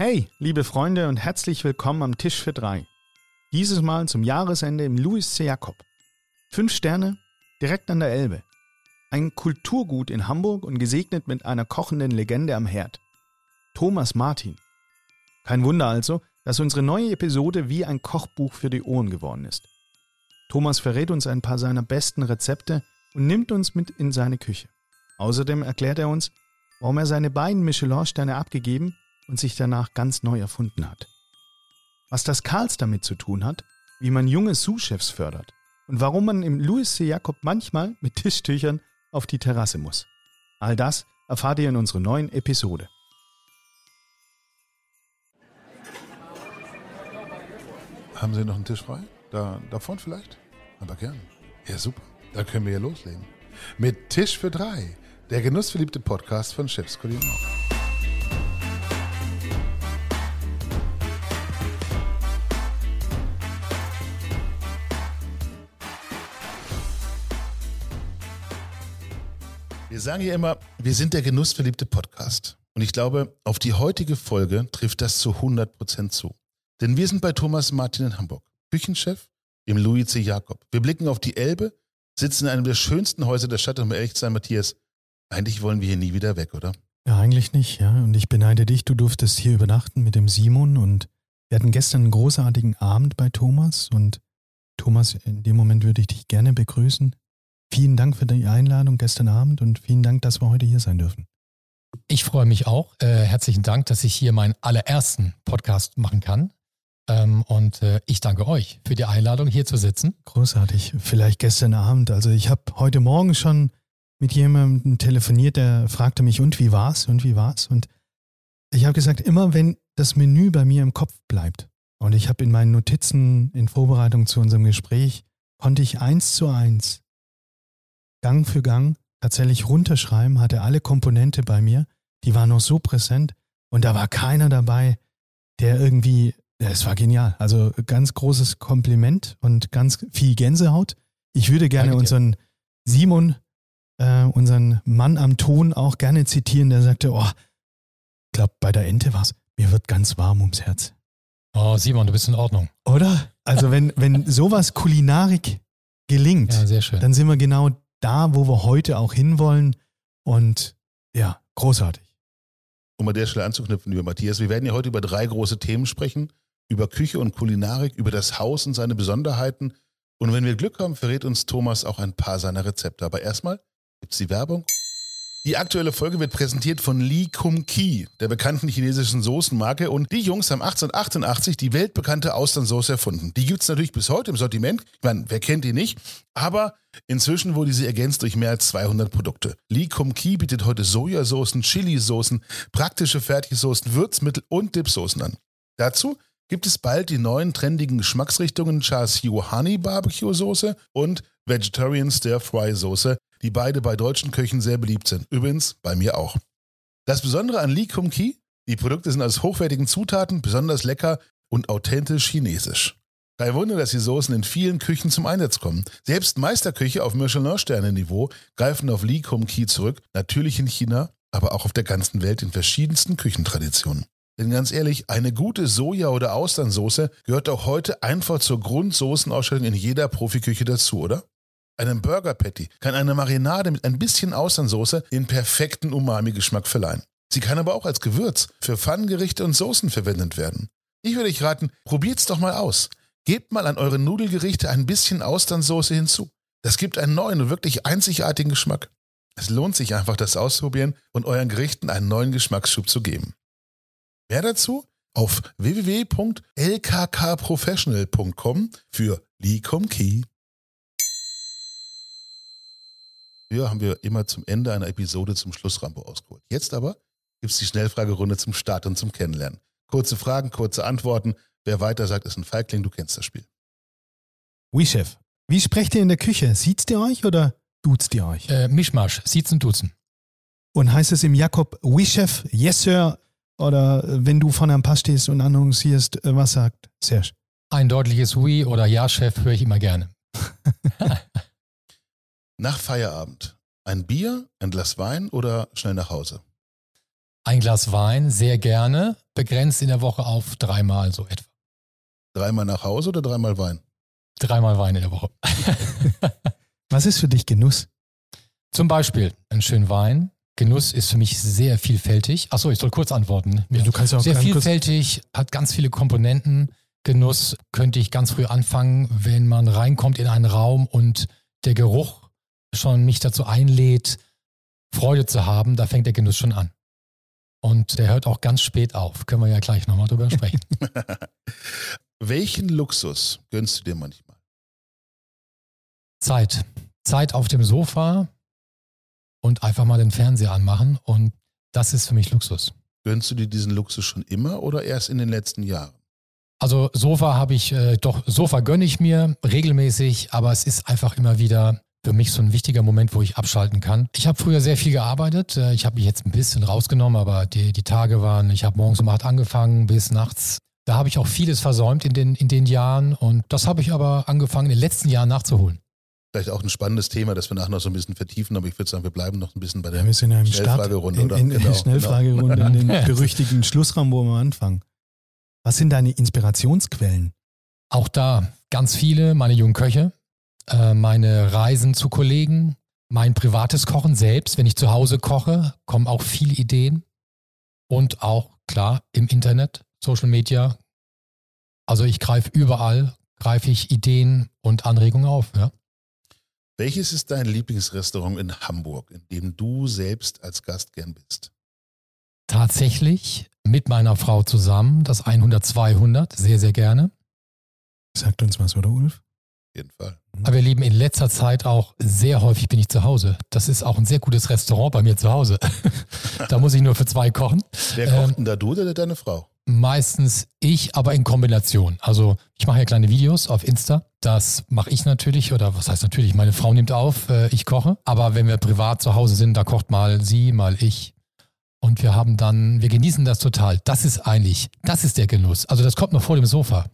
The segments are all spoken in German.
Hey, liebe Freunde und herzlich willkommen am Tisch für drei. Dieses Mal zum Jahresende im Louis C. Jakob. Fünf Sterne, direkt an der Elbe. Ein Kulturgut in Hamburg und gesegnet mit einer kochenden Legende am Herd. Thomas Martin. Kein Wunder also, dass unsere neue Episode wie ein Kochbuch für die Ohren geworden ist. Thomas verrät uns ein paar seiner besten Rezepte und nimmt uns mit in seine Küche. Außerdem erklärt er uns, warum er seine beiden Michelin-Sterne abgegeben und sich danach ganz neu erfunden hat. Was das Karls damit zu tun hat, wie man junge Sous-Chefs fördert und warum man im Louis C. Jakob manchmal mit Tischtüchern auf die Terrasse muss. All das erfahrt ihr in unserer neuen Episode. Haben Sie noch einen Tisch frei? Da, da vorne vielleicht? Aber gern. Ja, super. Da können wir ja loslegen. Mit Tisch für drei. Der genussverliebte Podcast von Chefs Wir sagen ja immer, wir sind der genussverliebte Podcast. Und ich glaube, auf die heutige Folge trifft das zu 100% zu. Denn wir sind bei Thomas Martin in Hamburg, Küchenchef im Louis C. Jakob. Wir blicken auf die Elbe, sitzen in einem der schönsten Häuser der Stadt und um ehrlich zu sein, Matthias, eigentlich wollen wir hier nie wieder weg, oder? Ja, eigentlich nicht, ja. Und ich beneide dich, du durftest hier übernachten mit dem Simon und wir hatten gestern einen großartigen Abend bei Thomas und Thomas, in dem Moment würde ich dich gerne begrüßen. Vielen Dank für die Einladung gestern Abend und vielen Dank, dass wir heute hier sein dürfen. Ich freue mich auch. Äh, herzlichen Dank, dass ich hier meinen allerersten Podcast machen kann. Ähm, und äh, ich danke euch für die Einladung, hier zu sitzen. Großartig. Vielleicht gestern Abend. Also ich habe heute Morgen schon mit jemandem telefoniert, der fragte mich, und wie war's? Und wie war's? Und ich habe gesagt, immer wenn das Menü bei mir im Kopf bleibt und ich habe in meinen Notizen in Vorbereitung zu unserem Gespräch, konnte ich eins zu eins Gang für Gang tatsächlich runterschreiben, hatte alle Komponente bei mir, die waren noch so präsent und da war keiner dabei, der irgendwie, ja, es war genial. Also ganz großes Kompliment und ganz viel Gänsehaut. Ich würde gerne unseren Simon, äh, unseren Mann am Ton auch gerne zitieren, der sagte, oh, ich glaube, bei der Ente war es, mir wird ganz warm ums Herz. Oh, Simon, du bist in Ordnung. Oder? Also wenn, wenn sowas Kulinarik gelingt, ja, dann sind wir genau da, wo wir heute auch hinwollen. Und ja, großartig. Um an der Stelle anzuknüpfen, lieber Matthias, wir werden ja heute über drei große Themen sprechen. Über Küche und Kulinarik, über das Haus und seine Besonderheiten. Und wenn wir Glück haben, verrät uns Thomas auch ein paar seiner Rezepte. Aber erstmal gibt es die Werbung die aktuelle Folge wird präsentiert von Lee Kum Ki, der bekannten chinesischen Soßenmarke. Und die Jungs haben 1888 die weltbekannte Austernsoße erfunden. Die gibt es natürlich bis heute im Sortiment. Ich meine, wer kennt die nicht? Aber inzwischen wurde sie ergänzt durch mehr als 200 Produkte. Lee Kum Ki bietet heute Sojasoßen, Chili-Soßen, praktische Fertigsoßen, Würzmittel und Dipsoßen an. Dazu gibt es bald die neuen trendigen Geschmacksrichtungen Char Siu Honey Barbecue Soße und Vegetarian Stir Fry Soße, die beide bei deutschen Köchen sehr beliebt sind. Übrigens bei mir auch. Das Besondere an Lee Kum Ki, die Produkte sind aus hochwertigen Zutaten, besonders lecker und authentisch chinesisch. Kein Wunder, dass die Soßen in vielen Küchen zum Einsatz kommen. Selbst Meisterküche auf Michelin-Sterne-Niveau greifen auf Lee Kum Ki zurück, natürlich in China, aber auch auf der ganzen Welt in verschiedensten Küchentraditionen. Denn ganz ehrlich, eine gute Soja- oder Austernsoße gehört auch heute einfach zur Grundsoßenausstattung in jeder Profiküche dazu, oder? Einem Burger Patty kann eine Marinade mit ein bisschen Austernsoße den perfekten Umami-Geschmack verleihen. Sie kann aber auch als Gewürz für Pfannengerichte und Soßen verwendet werden. Ich würde euch raten, probiert's doch mal aus. Gebt mal an eure Nudelgerichte ein bisschen Austernsoße hinzu. Das gibt einen neuen und wirklich einzigartigen Geschmack. Es lohnt sich einfach, das auszuprobieren und euren Gerichten einen neuen Geschmacksschub zu geben. Mehr dazu auf www.lkkprofessional.com für Lee Key. Früher haben wir immer zum Ende einer Episode zum Schluss Rambo ausgeholt. Jetzt aber gibt es die Schnellfragerunde zum Start und zum Kennenlernen. Kurze Fragen, kurze Antworten. Wer weiter sagt, ist ein Feigling. Du kennst das Spiel. Oui, Chef. Wie sprecht ihr in der Küche? Sieht's ihr euch oder duzt ihr euch? Äh, Mischmasch, siezen, duzen. Und heißt es im Jakob, oui, Chef, yes, Sir? Oder äh, wenn du von einem Pass stehst und annoncierst, äh, was sagt Serge? Ein deutliches Oui oder Ja, Chef, höre ich immer gerne. Nach Feierabend ein Bier, ein Glas Wein oder schnell nach Hause? ein Glas Wein, sehr gerne, begrenzt in der Woche auf dreimal so etwa. Dreimal nach Hause oder dreimal Wein? Dreimal Wein in der Woche. Was ist für dich Genuss? Zum Beispiel einen schönen Wein. Genuss ist für mich sehr vielfältig. Achso, ich soll kurz antworten. Ja, du kannst auch sehr ganz kurz- vielfältig, hat ganz viele Komponenten. Genuss könnte ich ganz früh anfangen, wenn man reinkommt in einen Raum und der Geruch schon mich dazu einlädt, Freude zu haben. Da fängt der Genuss schon an. Und der hört auch ganz spät auf. Können wir ja gleich nochmal drüber sprechen. Welchen Luxus gönnst du dir manchmal? Zeit. Zeit auf dem Sofa und einfach mal den Fernseher anmachen. Und das ist für mich Luxus. Gönnst du dir diesen Luxus schon immer oder erst in den letzten Jahren? Also Sofa habe ich, äh, doch, Sofa gönne ich mir regelmäßig, aber es ist einfach immer wieder für mich so ein wichtiger Moment, wo ich abschalten kann. Ich habe früher sehr viel gearbeitet. Äh, Ich habe mich jetzt ein bisschen rausgenommen, aber die, die Tage waren, ich habe morgens um acht angefangen bis nachts. Da habe ich auch vieles versäumt in den, in den Jahren und das habe ich aber angefangen in den letzten Jahren nachzuholen. Vielleicht auch ein spannendes Thema, das wir nachher noch so ein bisschen vertiefen, aber ich würde sagen, wir bleiben noch ein bisschen bei der. Ja, wir sind ja im Start. Schnellfragerunde, in, oder? in, in Genau, der Schnellfragerunde, in den berüchtigten Schlussraum, wo wir anfangen. Was sind deine Inspirationsquellen? Auch da ganz viele, meine jungen Köche, äh, meine Reisen zu Kollegen, mein privates Kochen selbst. Wenn ich zu Hause koche, kommen auch viele Ideen. Und auch, klar, im Internet, Social Media. Also ich greife überall, greife ich Ideen und Anregungen auf. Ja. Welches ist dein Lieblingsrestaurant in Hamburg, in dem du selbst als Gast gern bist? Tatsächlich mit meiner Frau zusammen, das 100-200, sehr, sehr gerne. Sagt uns was, oder Ulf? Auf jeden Fall. Aber wir leben in letzter Zeit auch sehr häufig bin ich zu Hause. Das ist auch ein sehr gutes Restaurant bei mir zu Hause. da muss ich nur für zwei kochen. Wer Ähm, kocht denn da du oder deine Frau? Meistens ich, aber in Kombination. Also ich mache ja kleine Videos auf Insta. Das mache ich natürlich, oder was heißt natürlich, meine Frau nimmt auf, äh, ich koche. Aber wenn wir privat zu Hause sind, da kocht mal sie, mal ich. Und wir haben dann, wir genießen das total. Das ist eigentlich, das ist der Genuss. Also das kommt noch vor dem Sofa.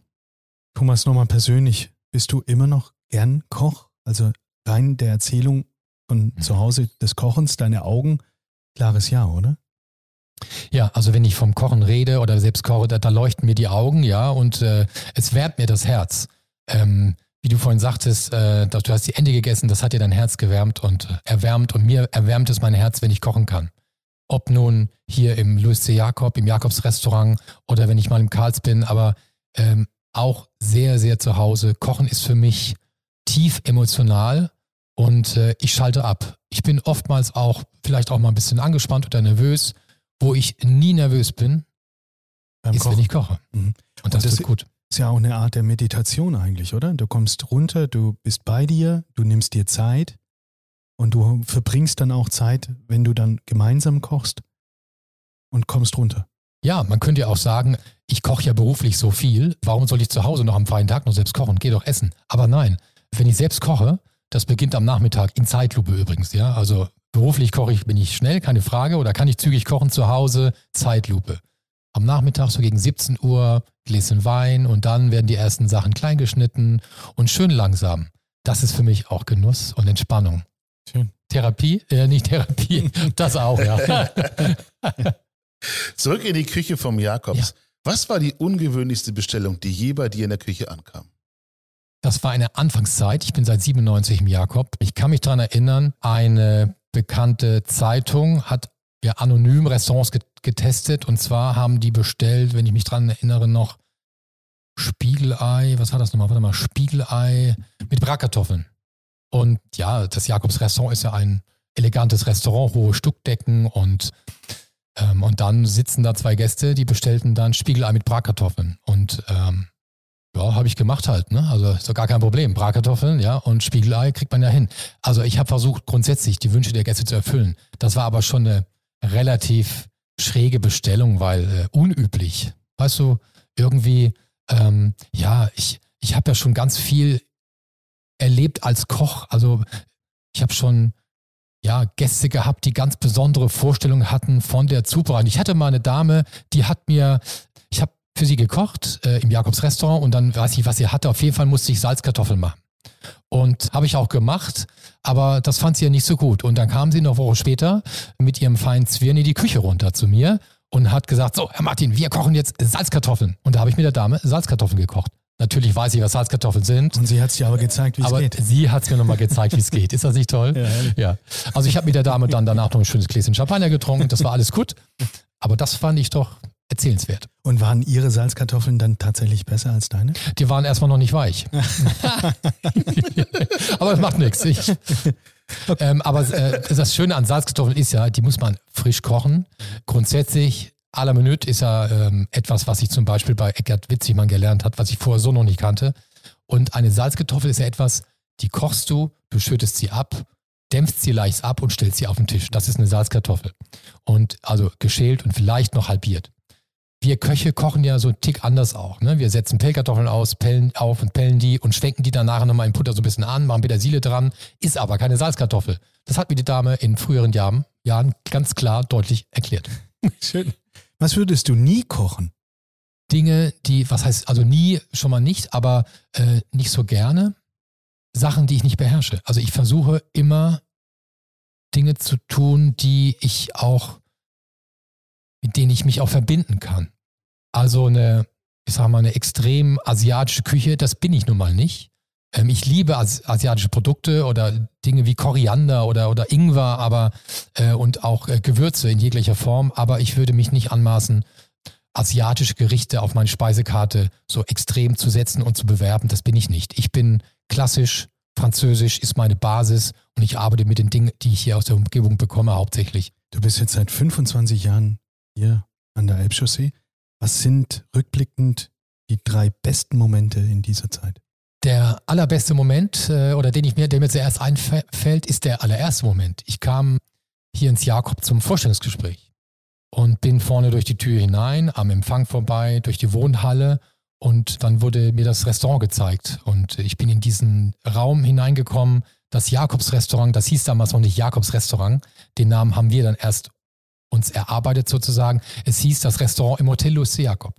Thomas, nochmal persönlich. Bist du immer noch gern Koch? Also rein der Erzählung von Mhm. zu Hause des Kochens, deine Augen, klares Ja, oder? Ja, also wenn ich vom Kochen rede oder selbst koche, da, da leuchten mir die Augen, ja, und äh, es wärmt mir das Herz. Ähm, wie du vorhin sagtest, äh, du hast die Ente gegessen, das hat dir dein Herz gewärmt und äh, erwärmt und mir erwärmt es mein Herz, wenn ich kochen kann. Ob nun hier im Louis C. Jakob, im Jakobs Restaurant oder wenn ich mal im Karls bin, aber ähm, auch sehr, sehr zu Hause. Kochen ist für mich tief emotional und äh, ich schalte ab. Ich bin oftmals auch vielleicht auch mal ein bisschen angespannt oder nervös. Wo ich nie nervös bin, Beim ist, wenn ich koche. Mhm. Und das, das- tut gut. Ist ja auch eine Art der Meditation eigentlich, oder? Du kommst runter, du bist bei dir, du nimmst dir Zeit und du verbringst dann auch Zeit, wenn du dann gemeinsam kochst und kommst runter. Ja, man könnte ja auch sagen, ich koche ja beruflich so viel, warum soll ich zu Hause noch am freien Tag noch selbst kochen? Geh doch essen. Aber nein, wenn ich selbst koche, das beginnt am Nachmittag, in Zeitlupe übrigens, ja. Also beruflich koche ich, bin ich schnell, keine Frage, oder kann ich zügig kochen zu Hause, Zeitlupe. Am Nachmittag so gegen 17 Uhr, Gläschen Wein und dann werden die ersten Sachen klein geschnitten und schön langsam. Das ist für mich auch Genuss und Entspannung. Schön. Therapie? Äh, nicht Therapie, das auch, ja. Zurück in die Küche vom Jakobs. Was war die ungewöhnlichste Bestellung, die je bei dir in der Küche ankam? Das war eine Anfangszeit. Ich bin seit 97 im Jakob. Ich kann mich daran erinnern, eine bekannte Zeitung hat ja anonym Restaurants get getestet und zwar haben die bestellt, wenn ich mich daran erinnere, noch Spiegelei, was war das nochmal? Warte mal, Spiegelei mit Bratkartoffeln. Und ja, das Jakobs Restaurant ist ja ein elegantes Restaurant, hohe Stuckdecken und, ähm, und dann sitzen da zwei Gäste, die bestellten dann Spiegelei mit Bratkartoffeln. Und ähm, ja, habe ich gemacht halt, ne? Also ist doch gar kein Problem. Bratkartoffeln, ja, und Spiegelei kriegt man ja hin. Also ich habe versucht, grundsätzlich die Wünsche der Gäste zu erfüllen. Das war aber schon eine relativ schräge Bestellung, weil äh, unüblich. Weißt du, irgendwie, ähm, ja, ich, ich habe ja schon ganz viel erlebt als Koch. Also ich habe schon ja, Gäste gehabt, die ganz besondere Vorstellungen hatten von der Zubereitung. Ich hatte mal eine Dame, die hat mir, für sie gekocht äh, im Jakobs Restaurant und dann weiß ich, was sie hatte. Auf jeden Fall musste ich Salzkartoffeln machen. Und habe ich auch gemacht, aber das fand sie ja nicht so gut. Und dann kam sie noch eine Woche später mit ihrem feinen Zwirn in die Küche runter zu mir und hat gesagt, so, Herr Martin, wir kochen jetzt Salzkartoffeln. Und da habe ich mit der Dame Salzkartoffeln gekocht. Natürlich weiß ich, was Salzkartoffeln sind. Und sie hat es dir aber gezeigt, wie es geht. Aber sie hat es mir nochmal gezeigt, wie es geht. Ist das nicht toll? Ja, ja. Also ich habe mit der Dame dann danach noch ein schönes Gläschen Champagner getrunken. Das war alles gut. Aber das fand ich doch erzählenswert. Und waren Ihre Salzkartoffeln dann tatsächlich besser als deine? Die waren erstmal noch nicht weich. aber das macht nichts. Ich, ähm, aber äh, das Schöne an Salzkartoffeln ist ja, die muss man frisch kochen. Grundsätzlich à la Minute ist ja ähm, etwas, was ich zum Beispiel bei Eckert Witzigmann gelernt habe, was ich vorher so noch nicht kannte. Und eine Salzkartoffel ist ja etwas, die kochst du, du schüttest sie ab, dämpfst sie leicht ab und stellst sie auf den Tisch. Das ist eine Salzkartoffel. Und also geschält und vielleicht noch halbiert. Wir Köche kochen ja so einen Tick anders auch. Ne? Wir setzen Pellkartoffeln aus, pellen auf und pellen die und schwenken die dann nachher nochmal in Butter so ein bisschen an, machen Petersilie dran, ist aber keine Salzkartoffel. Das hat mir die Dame in früheren Jahren, Jahren ganz klar deutlich erklärt. Schön. Was würdest du nie kochen? Dinge, die, was heißt, also nie schon mal nicht, aber äh, nicht so gerne. Sachen, die ich nicht beherrsche. Also ich versuche immer Dinge zu tun, die ich auch, mit denen ich mich auch verbinden kann. Also eine, ich sag mal, eine extrem asiatische Küche, das bin ich nun mal nicht. Ähm, ich liebe asiatische Produkte oder Dinge wie Koriander oder, oder Ingwer, aber äh, und auch äh, Gewürze in jeglicher Form, aber ich würde mich nicht anmaßen, asiatische Gerichte auf meine Speisekarte so extrem zu setzen und zu bewerben. Das bin ich nicht. Ich bin klassisch, französisch ist meine Basis und ich arbeite mit den Dingen, die ich hier aus der Umgebung bekomme, hauptsächlich. Du bist jetzt seit 25 Jahren hier an der Elbchaussee. Was sind rückblickend die drei besten Momente in dieser Zeit? Der allerbeste Moment, äh, oder den ich mir, der mir zuerst einfällt, ist der allererste Moment. Ich kam hier ins Jakob zum Vorstellungsgespräch und bin vorne durch die Tür hinein, am Empfang vorbei, durch die Wohnhalle und dann wurde mir das Restaurant gezeigt und ich bin in diesen Raum hineingekommen, das Jakobs-Restaurant, das hieß damals noch nicht Jakobs-Restaurant, den Namen haben wir dann erst uns erarbeitet sozusagen. Es hieß das Restaurant im Hotel Luce Jakob.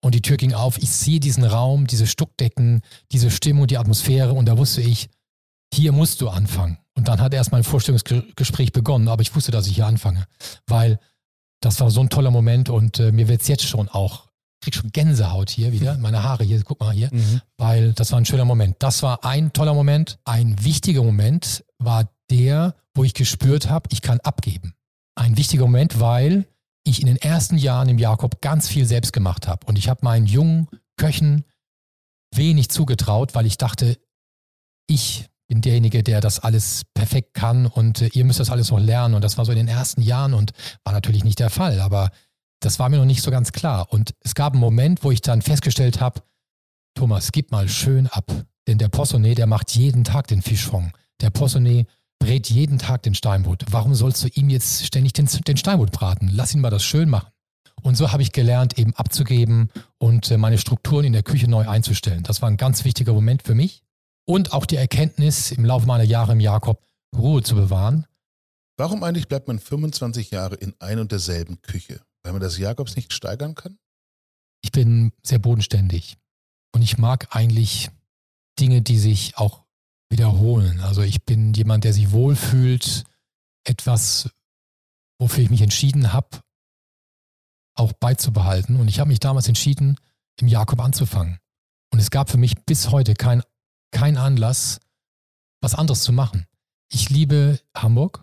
Und die Tür ging auf. Ich sehe diesen Raum, diese Stuckdecken, diese Stimmung, die Atmosphäre. Und da wusste ich, hier musst du anfangen. Und dann hat erst mein Vorstellungsgespräch begonnen. Aber ich wusste, dass ich hier anfange. Weil das war so ein toller Moment. Und äh, mir wird es jetzt schon auch, ich krieg schon Gänsehaut hier wieder. Meine Haare hier, guck mal hier. Mhm. Weil das war ein schöner Moment. Das war ein toller Moment. Ein wichtiger Moment war der, wo ich gespürt habe, ich kann abgeben. Ein wichtiger Moment, weil ich in den ersten Jahren im Jakob ganz viel selbst gemacht habe. Und ich habe meinen jungen Köchen wenig zugetraut, weil ich dachte, ich bin derjenige, der das alles perfekt kann und äh, ihr müsst das alles noch lernen. Und das war so in den ersten Jahren und war natürlich nicht der Fall, aber das war mir noch nicht so ganz klar. Und es gab einen Moment, wo ich dann festgestellt habe, Thomas, gib mal schön ab. Denn der Poissonnet, der macht jeden Tag den Fischfond. Der Poissonnet brät jeden Tag den Steinbutt. Warum sollst du ihm jetzt ständig den, den Steinbutt braten? Lass ihn mal das schön machen. Und so habe ich gelernt, eben abzugeben und äh, meine Strukturen in der Küche neu einzustellen. Das war ein ganz wichtiger Moment für mich. Und auch die Erkenntnis, im Laufe meiner Jahre im Jakob Ruhe zu bewahren. Warum eigentlich bleibt man 25 Jahre in ein und derselben Küche? Weil man das Jakobs nicht steigern kann? Ich bin sehr bodenständig. Und ich mag eigentlich Dinge, die sich auch wiederholen. Also ich bin jemand, der sich wohlfühlt, etwas, wofür ich mich entschieden habe, auch beizubehalten. Und ich habe mich damals entschieden, im Jakob anzufangen. Und es gab für mich bis heute keinen kein Anlass, was anderes zu machen. Ich liebe Hamburg.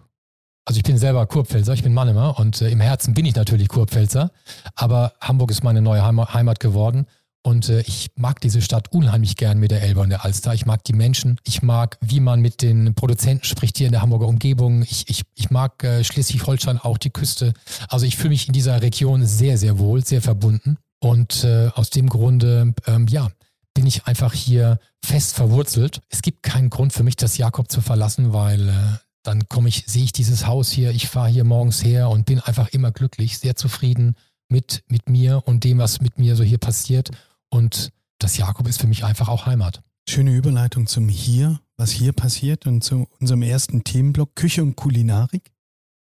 Also ich bin selber Kurpfälzer, ich bin Mannemer und äh, im Herzen bin ich natürlich Kurpfälzer. Aber Hamburg ist meine neue Heimat geworden. Und äh, ich mag diese Stadt unheimlich gern mit der Elbe und der Alster. Ich mag die Menschen. Ich mag, wie man mit den Produzenten spricht hier in der Hamburger Umgebung. Ich, ich, ich mag äh, Schleswig-Holstein auch die Küste. Also ich fühle mich in dieser Region sehr, sehr wohl, sehr verbunden. Und äh, aus dem Grunde, ähm, ja, bin ich einfach hier fest verwurzelt. Es gibt keinen Grund für mich, das Jakob zu verlassen, weil äh, dann komme ich, sehe ich dieses Haus hier, ich fahre hier morgens her und bin einfach immer glücklich, sehr zufrieden mit, mit mir und dem, was mit mir so hier passiert. Und das Jakob ist für mich einfach auch Heimat. Schöne Überleitung zum Hier, was hier passiert und zu unserem ersten Themenblock Küche und Kulinarik.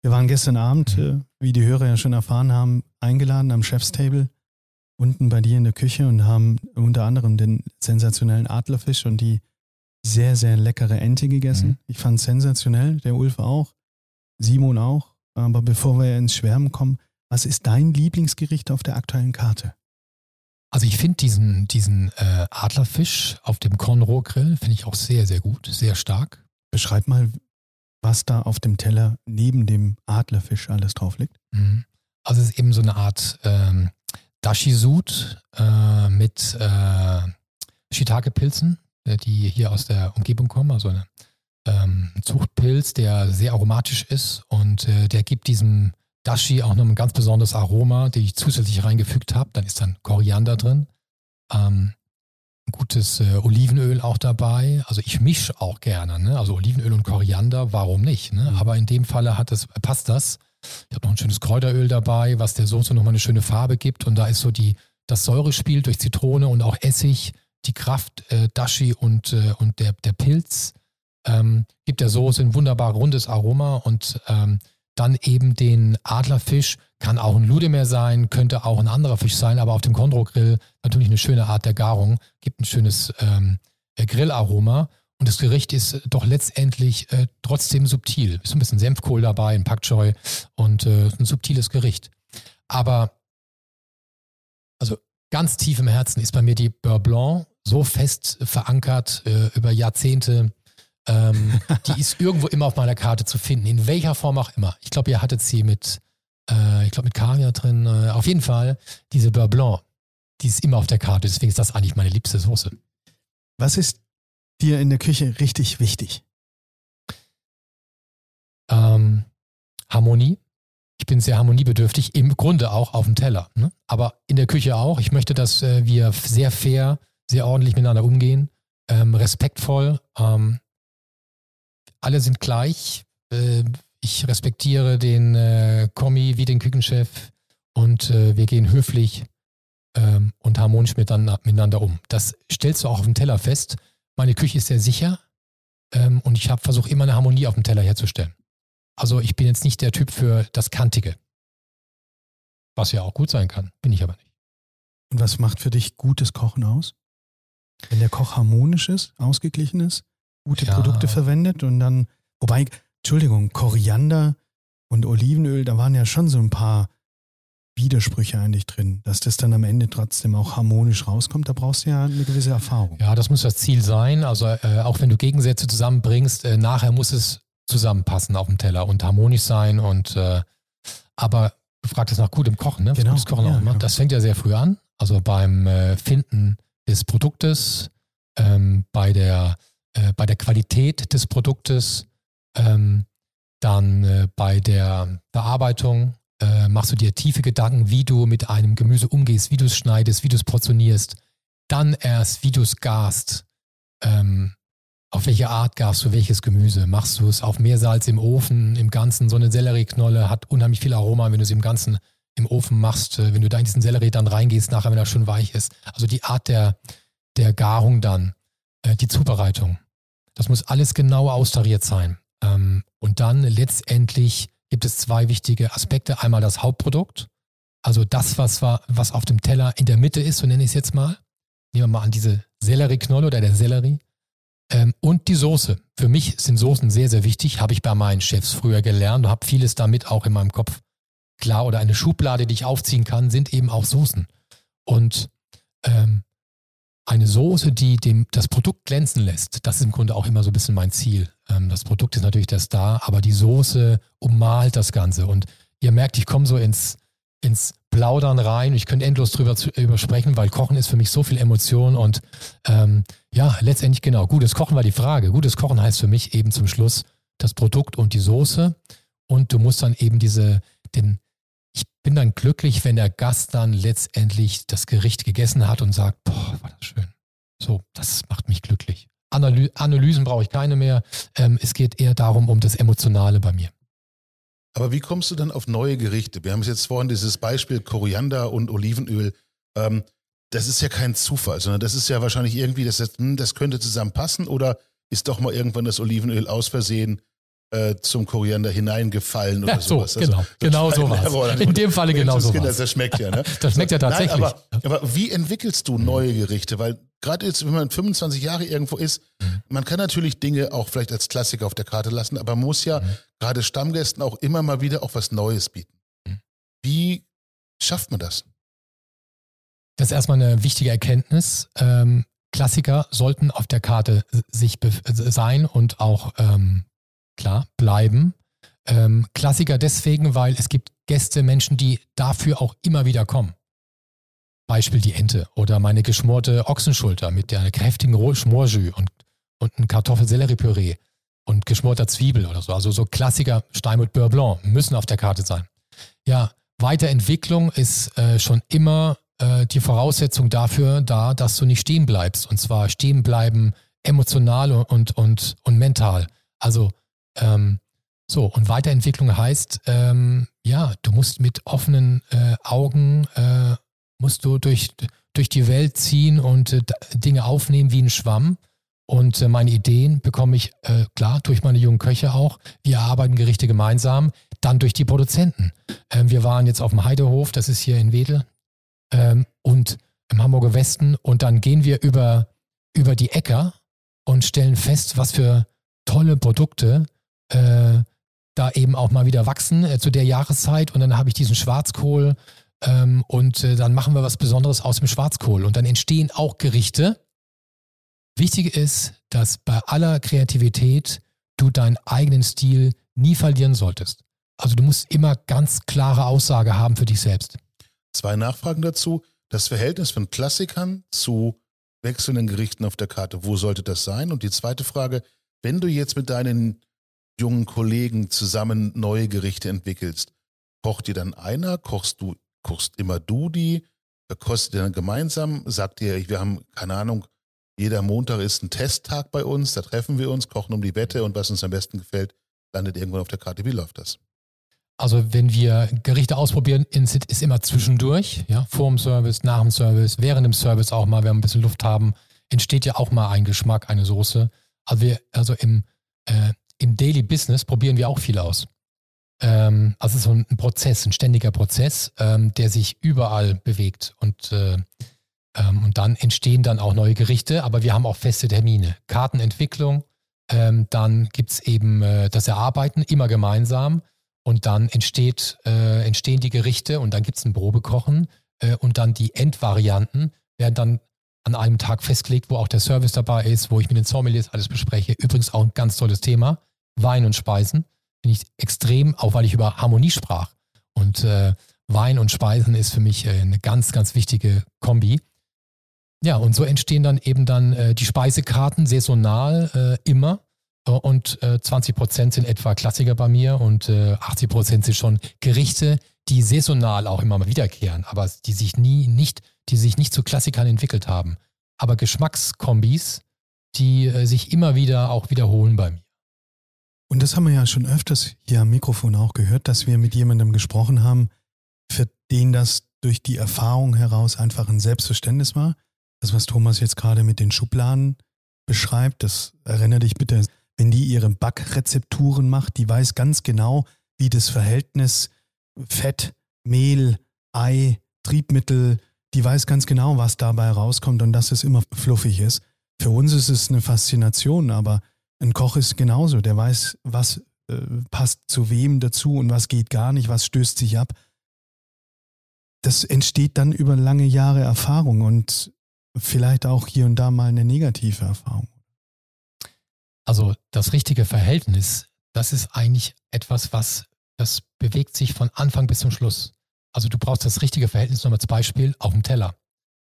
Wir waren gestern Abend, mhm. äh, wie die Hörer ja schon erfahren haben, eingeladen am Chefstable unten bei dir in der Küche und haben unter anderem den sensationellen Adlerfisch und die sehr, sehr leckere Ente gegessen. Mhm. Ich fand es sensationell, der Ulf auch, Simon auch. Aber bevor wir ins Schwärmen kommen, was ist dein Lieblingsgericht auf der aktuellen Karte? Also ich finde diesen, diesen äh, Adlerfisch auf dem Konroh-Grill, finde ich auch sehr, sehr gut, sehr stark. Beschreib mal, was da auf dem Teller neben dem Adlerfisch alles drauf liegt. Mhm. Also es ist eben so eine Art ähm, Dashi-Sud äh, mit äh, Shiitake-Pilzen, äh, die hier aus der Umgebung kommen. Also eine, ähm, ein Zuchtpilz, der sehr aromatisch ist und äh, der gibt diesem Dashi auch noch ein ganz besonderes Aroma, den ich zusätzlich reingefügt habe. Dann ist dann Koriander drin. Ähm, gutes äh, Olivenöl auch dabei. Also ich mische auch gerne. Ne? Also Olivenöl und Koriander, warum nicht? Ne? Mhm. Aber in dem Falle hat es, passt das. Ich habe noch ein schönes Kräuteröl dabei, was der Soße nochmal eine schöne Farbe gibt. Und da ist so die, das Säurespiel durch Zitrone und auch Essig, die Kraft, äh, Dashi und, äh, und der, der Pilz ähm, gibt der Soße ein wunderbar rundes Aroma und ähm, dann eben den Adlerfisch, kann auch ein Ludemeer sein, könnte auch ein anderer Fisch sein, aber auf dem Kondro-Grill natürlich eine schöne Art der Garung, gibt ein schönes ähm, äh, Grillaroma und das Gericht ist doch letztendlich äh, trotzdem subtil. Ist ein bisschen Senfkohl dabei, ein Pak Choi und äh, ein subtiles Gericht. Aber also ganz tief im Herzen ist bei mir die Beurre Blanc so fest verankert äh, über Jahrzehnte. Ähm, die ist irgendwo immer auf meiner Karte zu finden, in welcher Form auch immer. Ich glaube, ihr hattet sie mit, äh, ich glaube, mit Kaviar drin. Äh, auf jeden Fall, diese Beurre Blanc, die ist immer auf der Karte. Deswegen ist das eigentlich meine liebste Soße. Was ist dir in der Küche richtig wichtig? Ähm, Harmonie. Ich bin sehr harmoniebedürftig, im Grunde auch auf dem Teller. Ne? Aber in der Küche auch. Ich möchte, dass äh, wir sehr fair, sehr ordentlich miteinander umgehen, ähm, respektvoll. Ähm, alle sind gleich. Äh, ich respektiere den äh, Kommi wie den Küchenchef und äh, wir gehen höflich ähm, und harmonisch miteinander, miteinander um. Das stellst du auch auf dem Teller fest. Meine Küche ist sehr sicher ähm, und ich versuche immer eine Harmonie auf dem Teller herzustellen. Also ich bin jetzt nicht der Typ für das Kantige. Was ja auch gut sein kann, bin ich aber nicht. Und was macht für dich gutes Kochen aus? Wenn der Koch harmonisch ist, ausgeglichen ist, gute Ja. Produkte verwendet und dann, wobei, Entschuldigung, Koriander und Olivenöl, da waren ja schon so ein paar Widersprüche eigentlich drin, dass das dann am Ende trotzdem auch harmonisch rauskommt, da brauchst du ja eine gewisse Erfahrung. Ja, das muss das Ziel sein. Also äh, auch wenn du Gegensätze zusammenbringst, äh, nachher muss es zusammenpassen auf dem Teller und harmonisch sein. Und äh, aber du fragtest nach gutem Kochen, ne? Genau, gutes Kochen ja, auch immer. genau. Das fängt ja sehr früh an. Also beim äh, Finden des Produktes, ähm, bei der äh, bei der Qualität des Produktes, ähm, dann äh, bei der Bearbeitung äh, machst du dir tiefe Gedanken, wie du mit einem Gemüse umgehst, wie du es schneidest, wie du es portionierst. Dann erst, wie du es garst. Ähm, auf welche Art garst du welches Gemüse? Machst du es auf Meersalz im Ofen, im Ganzen? So eine Sellerieknolle hat unheimlich viel Aroma, wenn du sie im Ganzen im Ofen machst, äh, wenn du da in diesen Sellerie dann reingehst, nachher, wenn er schon weich ist. Also die Art der, der Garung dann, äh, die Zubereitung. Das muss alles genau austariert sein. Ähm, und dann letztendlich gibt es zwei wichtige Aspekte. Einmal das Hauptprodukt, also das, was, war, was auf dem Teller in der Mitte ist, so nenne ich es jetzt mal. Nehmen wir mal an diese Sellerieknolle oder der Sellerie. Ähm, und die Soße. Für mich sind Soßen sehr, sehr wichtig. Habe ich bei meinen Chefs früher gelernt und habe vieles damit auch in meinem Kopf klar. Oder eine Schublade, die ich aufziehen kann, sind eben auch Soßen. Und ähm, eine Soße, die dem, das Produkt glänzen lässt, das ist im Grunde auch immer so ein bisschen mein Ziel. Ähm, das Produkt ist natürlich der Star, aber die Soße ummalt das Ganze. Und ihr merkt, ich komme so ins, ins Plaudern rein. Ich könnte endlos drüber zu, über sprechen, weil Kochen ist für mich so viel Emotion und ähm, ja, letztendlich genau. Gutes Kochen war die Frage. Gutes Kochen heißt für mich eben zum Schluss das Produkt und die Soße. Und du musst dann eben diese, den, bin dann glücklich, wenn der Gast dann letztendlich das Gericht gegessen hat und sagt, boah, war das schön. So, das macht mich glücklich. Analy Analysen brauche ich keine mehr. Ähm, es geht eher darum, um das Emotionale bei mir. Aber wie kommst du dann auf neue Gerichte? Wir haben es jetzt vorhin dieses Beispiel Koriander und Olivenöl. Ähm, das ist ja kein Zufall, sondern das ist ja wahrscheinlich irgendwie, das, hm, das könnte zusammenpassen oder ist doch mal irgendwann das Olivenöl aus Versehen äh, zum Koriander hineingefallen oder Ja, so, sowas. Also, genau, genau so In dem Falle genau so Menschenskinder, war's. Das schmeckt ja, ne? Das schmeckt ja tatsächlich. Nein, aber, aber wie entwickelst du neue Gerichte? Weil gerade jetzt, wenn man 25 Jahre irgendwo ist, mhm. man kann natürlich Dinge auch vielleicht als Klassiker auf der Karte lassen, aber man muss ja mhm. gerade Stammgästen auch immer mal wieder auch was Neues bieten. Mhm. Wie schafft man das? Das ist erstmal eine wichtige Erkenntnis. Ähm, Klassiker sollten auf der Karte sich sein und auch ähm, klar bleiben. Ähm, Klassiker deswegen, weil es gibt Gäste, Menschen, die dafür auch immer wieder kommen. Beispiel die Ente oder meine geschmorte Ochsenschulter mit der kräftigen Schmorjus und, und ein Kartoffelsellerie-Püree und geschmorter Zwiebel oder so. Also so Klassiker Steinmüt Beurre Blanc müssen auf der Karte sein. Ja, Weiterentwicklung ist äh, schon immer äh, die Voraussetzung dafür da, dass du nicht stehen bleibst. Und zwar stehen bleiben emotional und, und, und mental. Also ähm, so, und Weiterentwicklung heißt, ähm, ja, du musst mit offenen äh, Augen, äh, musst du durch, durch die Welt ziehen und äh, Dinge aufnehmen wie ein Schwamm. Und äh, meine Ideen bekomme ich, äh, klar, durch meine jungen Köche auch. Wir erarbeiten Gerichte gemeinsam, dann durch die Produzenten. Ähm, wir waren jetzt auf dem Heidehof, das ist hier in Wedel ähm, und im Hamburger Westen. Und dann gehen wir über, über die Äcker und stellen fest, was für tolle Produkte äh, da eben auch mal wieder wachsen äh, zu der Jahreszeit. Und dann habe ich diesen Schwarzkohl ähm, und äh, dann machen wir was Besonderes aus dem Schwarzkohl. Und dann entstehen auch Gerichte. Wichtig ist, dass bei aller Kreativität du deinen eigenen Stil nie verlieren solltest. Also du musst immer ganz klare Aussage haben für dich selbst. Zwei Nachfragen dazu. Das Verhältnis von Klassikern zu wechselnden Gerichten auf der Karte, wo sollte das sein? Und die zweite Frage, wenn du jetzt mit deinen jungen Kollegen zusammen neue Gerichte entwickelst, kocht ihr dann einer? Kochst du, kochst immer du die? Verkostet ihr dann gemeinsam? Sagt ihr, wir haben, keine Ahnung, jeder Montag ist ein Testtag bei uns, da treffen wir uns, kochen um die Wette und was uns am besten gefällt, landet irgendwann auf der Karte. Wie läuft das? Also wenn wir Gerichte ausprobieren, ist immer zwischendurch, ja, vor dem Service, nach dem Service, während dem Service auch mal, wenn wir ein bisschen Luft haben, entsteht ja auch mal ein Geschmack, eine Soße. Also wir, also im, äh, im Daily Business probieren wir auch viel aus. Ähm, also so ein Prozess, ein ständiger Prozess, ähm, der sich überall bewegt und äh, ähm, und dann entstehen dann auch neue Gerichte, aber wir haben auch feste Termine. Kartenentwicklung, ähm, dann gibt es eben äh, das Erarbeiten, immer gemeinsam. Und dann entsteht, äh, entstehen die Gerichte und dann gibt es ein Probekochen äh, und dann die Endvarianten werden dann an einem Tag festgelegt, wo auch der Service dabei ist, wo ich mit den Sommeliers alles bespreche. Übrigens auch ein ganz tolles Thema. Wein und Speisen. Finde ich extrem, auch weil ich über Harmonie sprach. Und äh, Wein und Speisen ist für mich äh, eine ganz, ganz wichtige Kombi. Ja, und so entstehen dann eben dann äh, die Speisekarten saisonal äh, immer. Äh, und äh, 20 Prozent sind etwa Klassiker bei mir und äh, 80 Prozent sind schon Gerichte, die saisonal auch immer mal wiederkehren, aber die sich nie nicht, die sich nicht zu Klassikern entwickelt haben. Aber Geschmackskombis, die äh, sich immer wieder auch wiederholen bei mir. Und das haben wir ja schon öfters hier am Mikrofon auch gehört, dass wir mit jemandem gesprochen haben, für den das durch die Erfahrung heraus einfach ein Selbstverständnis war. Das, was Thomas jetzt gerade mit den Schubladen beschreibt, das erinnere dich bitte wenn die ihre Backrezepturen macht, die weiß ganz genau, wie das Verhältnis Fett, Mehl, Ei, Triebmittel, die weiß ganz genau, was dabei rauskommt und dass es immer fluffig ist. Für uns ist es eine Faszination, aber ein Koch ist genauso. Der weiß, was äh, passt zu wem dazu und was geht gar nicht, was stößt sich ab. Das entsteht dann über lange Jahre Erfahrung und vielleicht auch hier und da mal eine negative Erfahrung. Also das richtige Verhältnis, das ist eigentlich etwas, was das bewegt sich von Anfang bis zum Schluss. Also du brauchst das richtige Verhältnis, nochmal als Beispiel, auf dem Teller.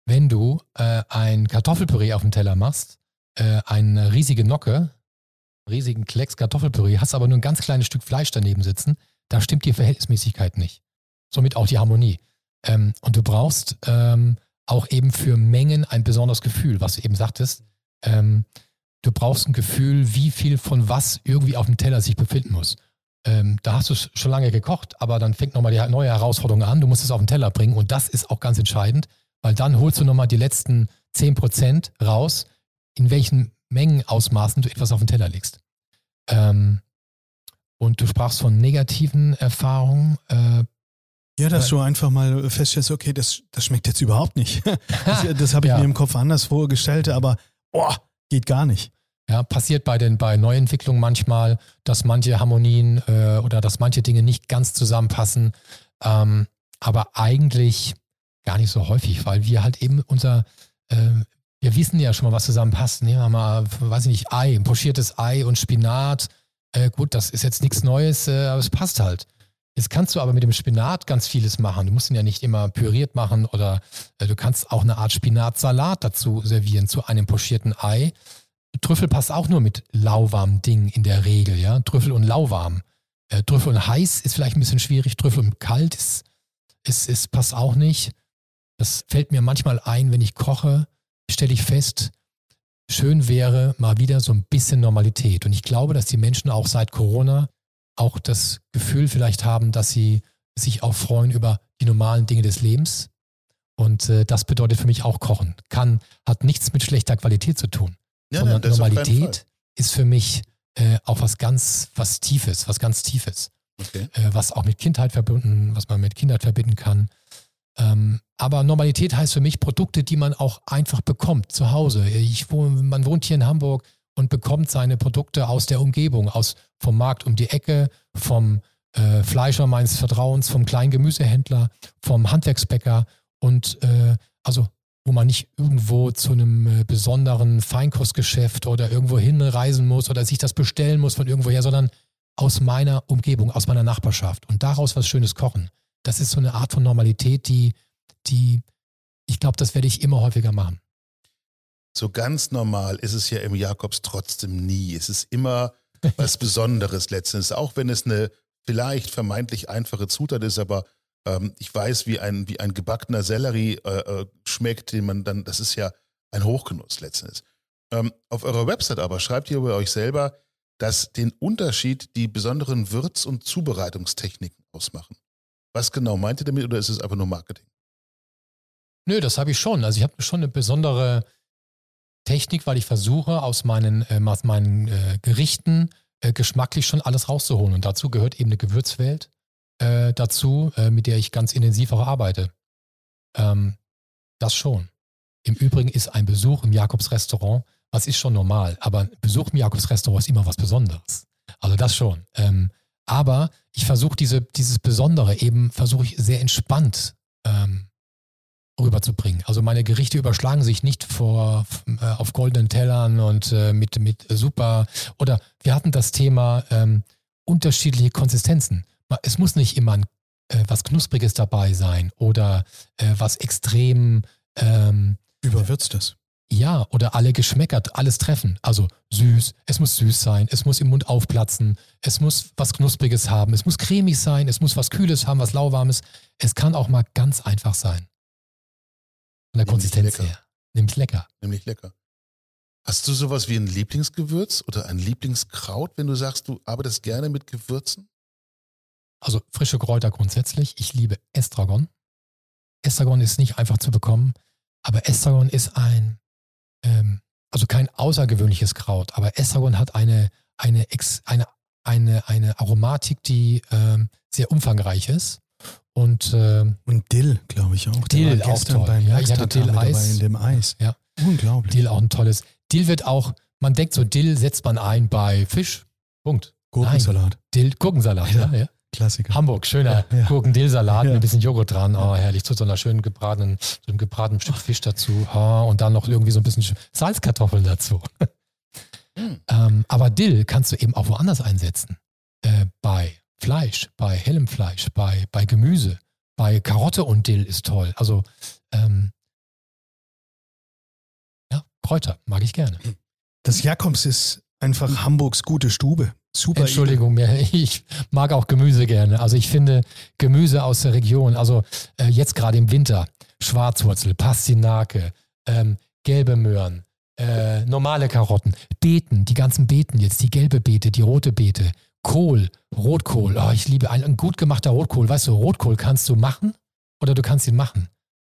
Wenn du äh, ein Kartoffelpüree auf dem Teller machst, äh, eine riesige Nocke, riesigen Klecks Kartoffelpüree, hast aber nur ein ganz kleines Stück Fleisch daneben sitzen, da stimmt die Verhältnismäßigkeit nicht. Somit auch die Harmonie. Ähm, und du brauchst ähm, auch eben für Mengen ein besonderes Gefühl, was du eben sagtest. Ähm, du brauchst ein Gefühl, wie viel von was irgendwie auf dem Teller sich befinden muss. Ähm, da hast du schon lange gekocht, aber dann fängt nochmal die neue Herausforderung an. Du musst es auf den Teller bringen und das ist auch ganz entscheidend, weil dann holst du nochmal die letzten 10% raus, in welchen Mengenausmaßen du etwas auf den Teller legst. Ähm, und du sprachst von negativen Erfahrungen. Äh, Ja, dass du einfach mal feststellst, okay, das, das schmeckt jetzt überhaupt nicht. Das, das habe ich Ja. mir im Kopf anders vorgestellt, aber boah, geht gar nicht. Ja, passiert bei den bei Neuentwicklungen manchmal, dass manche Harmonien äh, oder dass manche Dinge nicht ganz zusammenpassen. Ähm, aber eigentlich gar nicht so häufig, weil wir halt eben unser, äh, wir wissen ja schon mal, was zusammenpasst. Nehmen wir mal, weiß ich nicht, Ei, ein pochiertes Ei und Spinat. Äh, gut, das ist jetzt nichts Neues, äh, aber es passt halt. Jetzt kannst du aber mit dem Spinat ganz vieles machen. Du musst ihn ja nicht immer püriert machen oder äh, du kannst auch eine Art Spinatsalat dazu servieren zu einem pochierten Ei. Trüffel passt auch nur mit lauwarmen Dingen in der Regel, ja. Trüffel und lauwarm. Äh, Trüffel und heiß ist vielleicht ein bisschen schwierig. Trüffel und kalt ist, ist, ist, passt auch nicht. Das fällt mir manchmal ein, wenn ich koche, stelle ich fest, schön wäre mal wieder so ein bisschen Normalität. Und ich glaube, dass die Menschen auch seit Corona auch das Gefühl vielleicht haben, dass sie sich auch freuen über die normalen Dinge des Lebens. Und äh, das bedeutet für mich auch Kochen. Kann, hat nichts mit schlechter Qualität zu tun sondern das auf keinen Normalität ist für mich äh, auch was ganz, was Tiefes, was ganz Tiefes. Okay. äh, was auch mit Kindheit verbunden, was man mit Kindheit verbinden kann. Ähm, aber Normalität heißt für mich Produkte, die man auch einfach bekommt zu Hause. Ich, man wohnt hier in Hamburg und bekommt seine Produkte aus der Umgebung, aus vom Markt um die Ecke, vom äh, Fleischer meines Vertrauens, vom kleinen Gemüsehändler, vom Handwerksbäcker und äh, also wo man nicht irgendwo zu einem äh, besonderen Feinkostgeschäft oder irgendwo hinreisen muss oder sich das bestellen muss von irgendwoher, sondern aus meiner Umgebung, aus meiner Nachbarschaft und daraus was Schönes kochen. Das ist so eine Art von Normalität, die, die, ich glaube, das werde ich immer häufiger machen. So ganz normal ist es ja im Jakobs trotzdem nie. Es ist immer was Besonderes letztens, auch wenn es eine vielleicht vermeintlich einfache Zutat ist, aber ähm, ich weiß, wie ein, wie ein gebackener Sellerie äh, äh, schmeckt, den man dann, das ist ja ein Hochgenuss letztens. Ähm, auf eurer Website aber schreibt ihr über euch selber, dass den Unterschied die besonderen Würz- und Zubereitungstechniken ausmachen. Was genau meint ihr damit oder ist es einfach nur Marketing? Nö, das habe ich schon. Also ich habe schon eine besondere Technik, weil ich versuche, aus meinen, ähm, aus meinen äh, Gerichten äh, geschmacklich schon alles rauszuholen. Und dazu gehört eben eine Gewürzwelt äh, dazu, äh, mit der ich ganz intensiv auch arbeite. Ähm, das schon. Im Übrigen ist ein Besuch im Jakobs Restaurant, was ist schon normal, aber ein Besuch im Jakobs Restaurant ist immer was Besonderes. Also das schon. Ähm, aber ich versuche diese, dieses Besondere eben, versuche ich sehr entspannt ähm, rüberzubringen. Also meine Gerichte überschlagen sich nicht vor, äh, auf goldenen Tellern und äh, mit, mit super, oder wir hatten das Thema ähm, unterschiedliche Konsistenzen. Es muss nicht immer ein, äh, was Knuspriges dabei sein oder äh, was extrem, ähm, Überwürztes. Ja, oder alle Geschmäcker, alles treffen. Also süß, es muss süß sein, es muss im Mund aufplatzen, es muss was Knuspriges haben, es muss cremig sein, es muss was Kühles haben, was lauwarmes. Es kann auch mal ganz einfach sein. Von der Nämlich Konsistenz lecker. her. Nämlich lecker. Nämlich lecker. Hast du sowas wie ein Lieblingsgewürz oder ein Lieblingskraut, wenn du sagst, du arbeitest gerne mit Gewürzen? Also frische Kräuter grundsätzlich. Ich liebe Estragon. Estragon ist nicht einfach zu bekommen, aber Estragon ist ein, ähm, also kein außergewöhnliches Kraut, aber Estragon hat eine, eine, Ex, eine, eine, eine Aromatik, die ähm, sehr umfangreich ist. Und ähm, Und Dill, glaube ich auch. Dill auch toll. beim Ja, ich hatte Dill-Eis. dabei in dem Eis. Ja. Unglaublich. Dill auch ein tolles. Dill wird auch, man denkt so, Dill setzt man ein bei Fisch. Punkt. Gurkensalat. Dill, Gurkensalat, ja. Ja. Klassiker. Hamburg, schöner Ja, ja. Gurkendillsalat Ja. mit ein bisschen Joghurt dran. Oh, herrlich, zu so einer schönen gebratenen, so einem gebratenen Stück Fisch dazu. Oh, und dann noch irgendwie so ein bisschen Salzkartoffeln dazu. Hm. ähm, aber Dill kannst du eben auch woanders einsetzen. Äh, bei Fleisch, bei hellem Fleisch, bei, bei Gemüse, bei Karotte und Dill ist toll. Also, ähm, ja, Kräuter mag ich gerne. Das Jakobs ist einfach Hamburgs gute Stube. Super. Entschuldigung, mir- ich mag auch Gemüse gerne. Also ich finde Gemüse aus der Region, also äh, jetzt gerade im Winter, Schwarzwurzel, Pastinake, ähm, gelbe Möhren, äh, normale Karotten, Beeten, die ganzen Beeten jetzt, die gelbe Beete, die rote Beete, Kohl, Rotkohl. Oh, ich liebe ein, ein gut gemachter Rotkohl. Weißt du, Rotkohl kannst du machen oder du kannst ihn machen.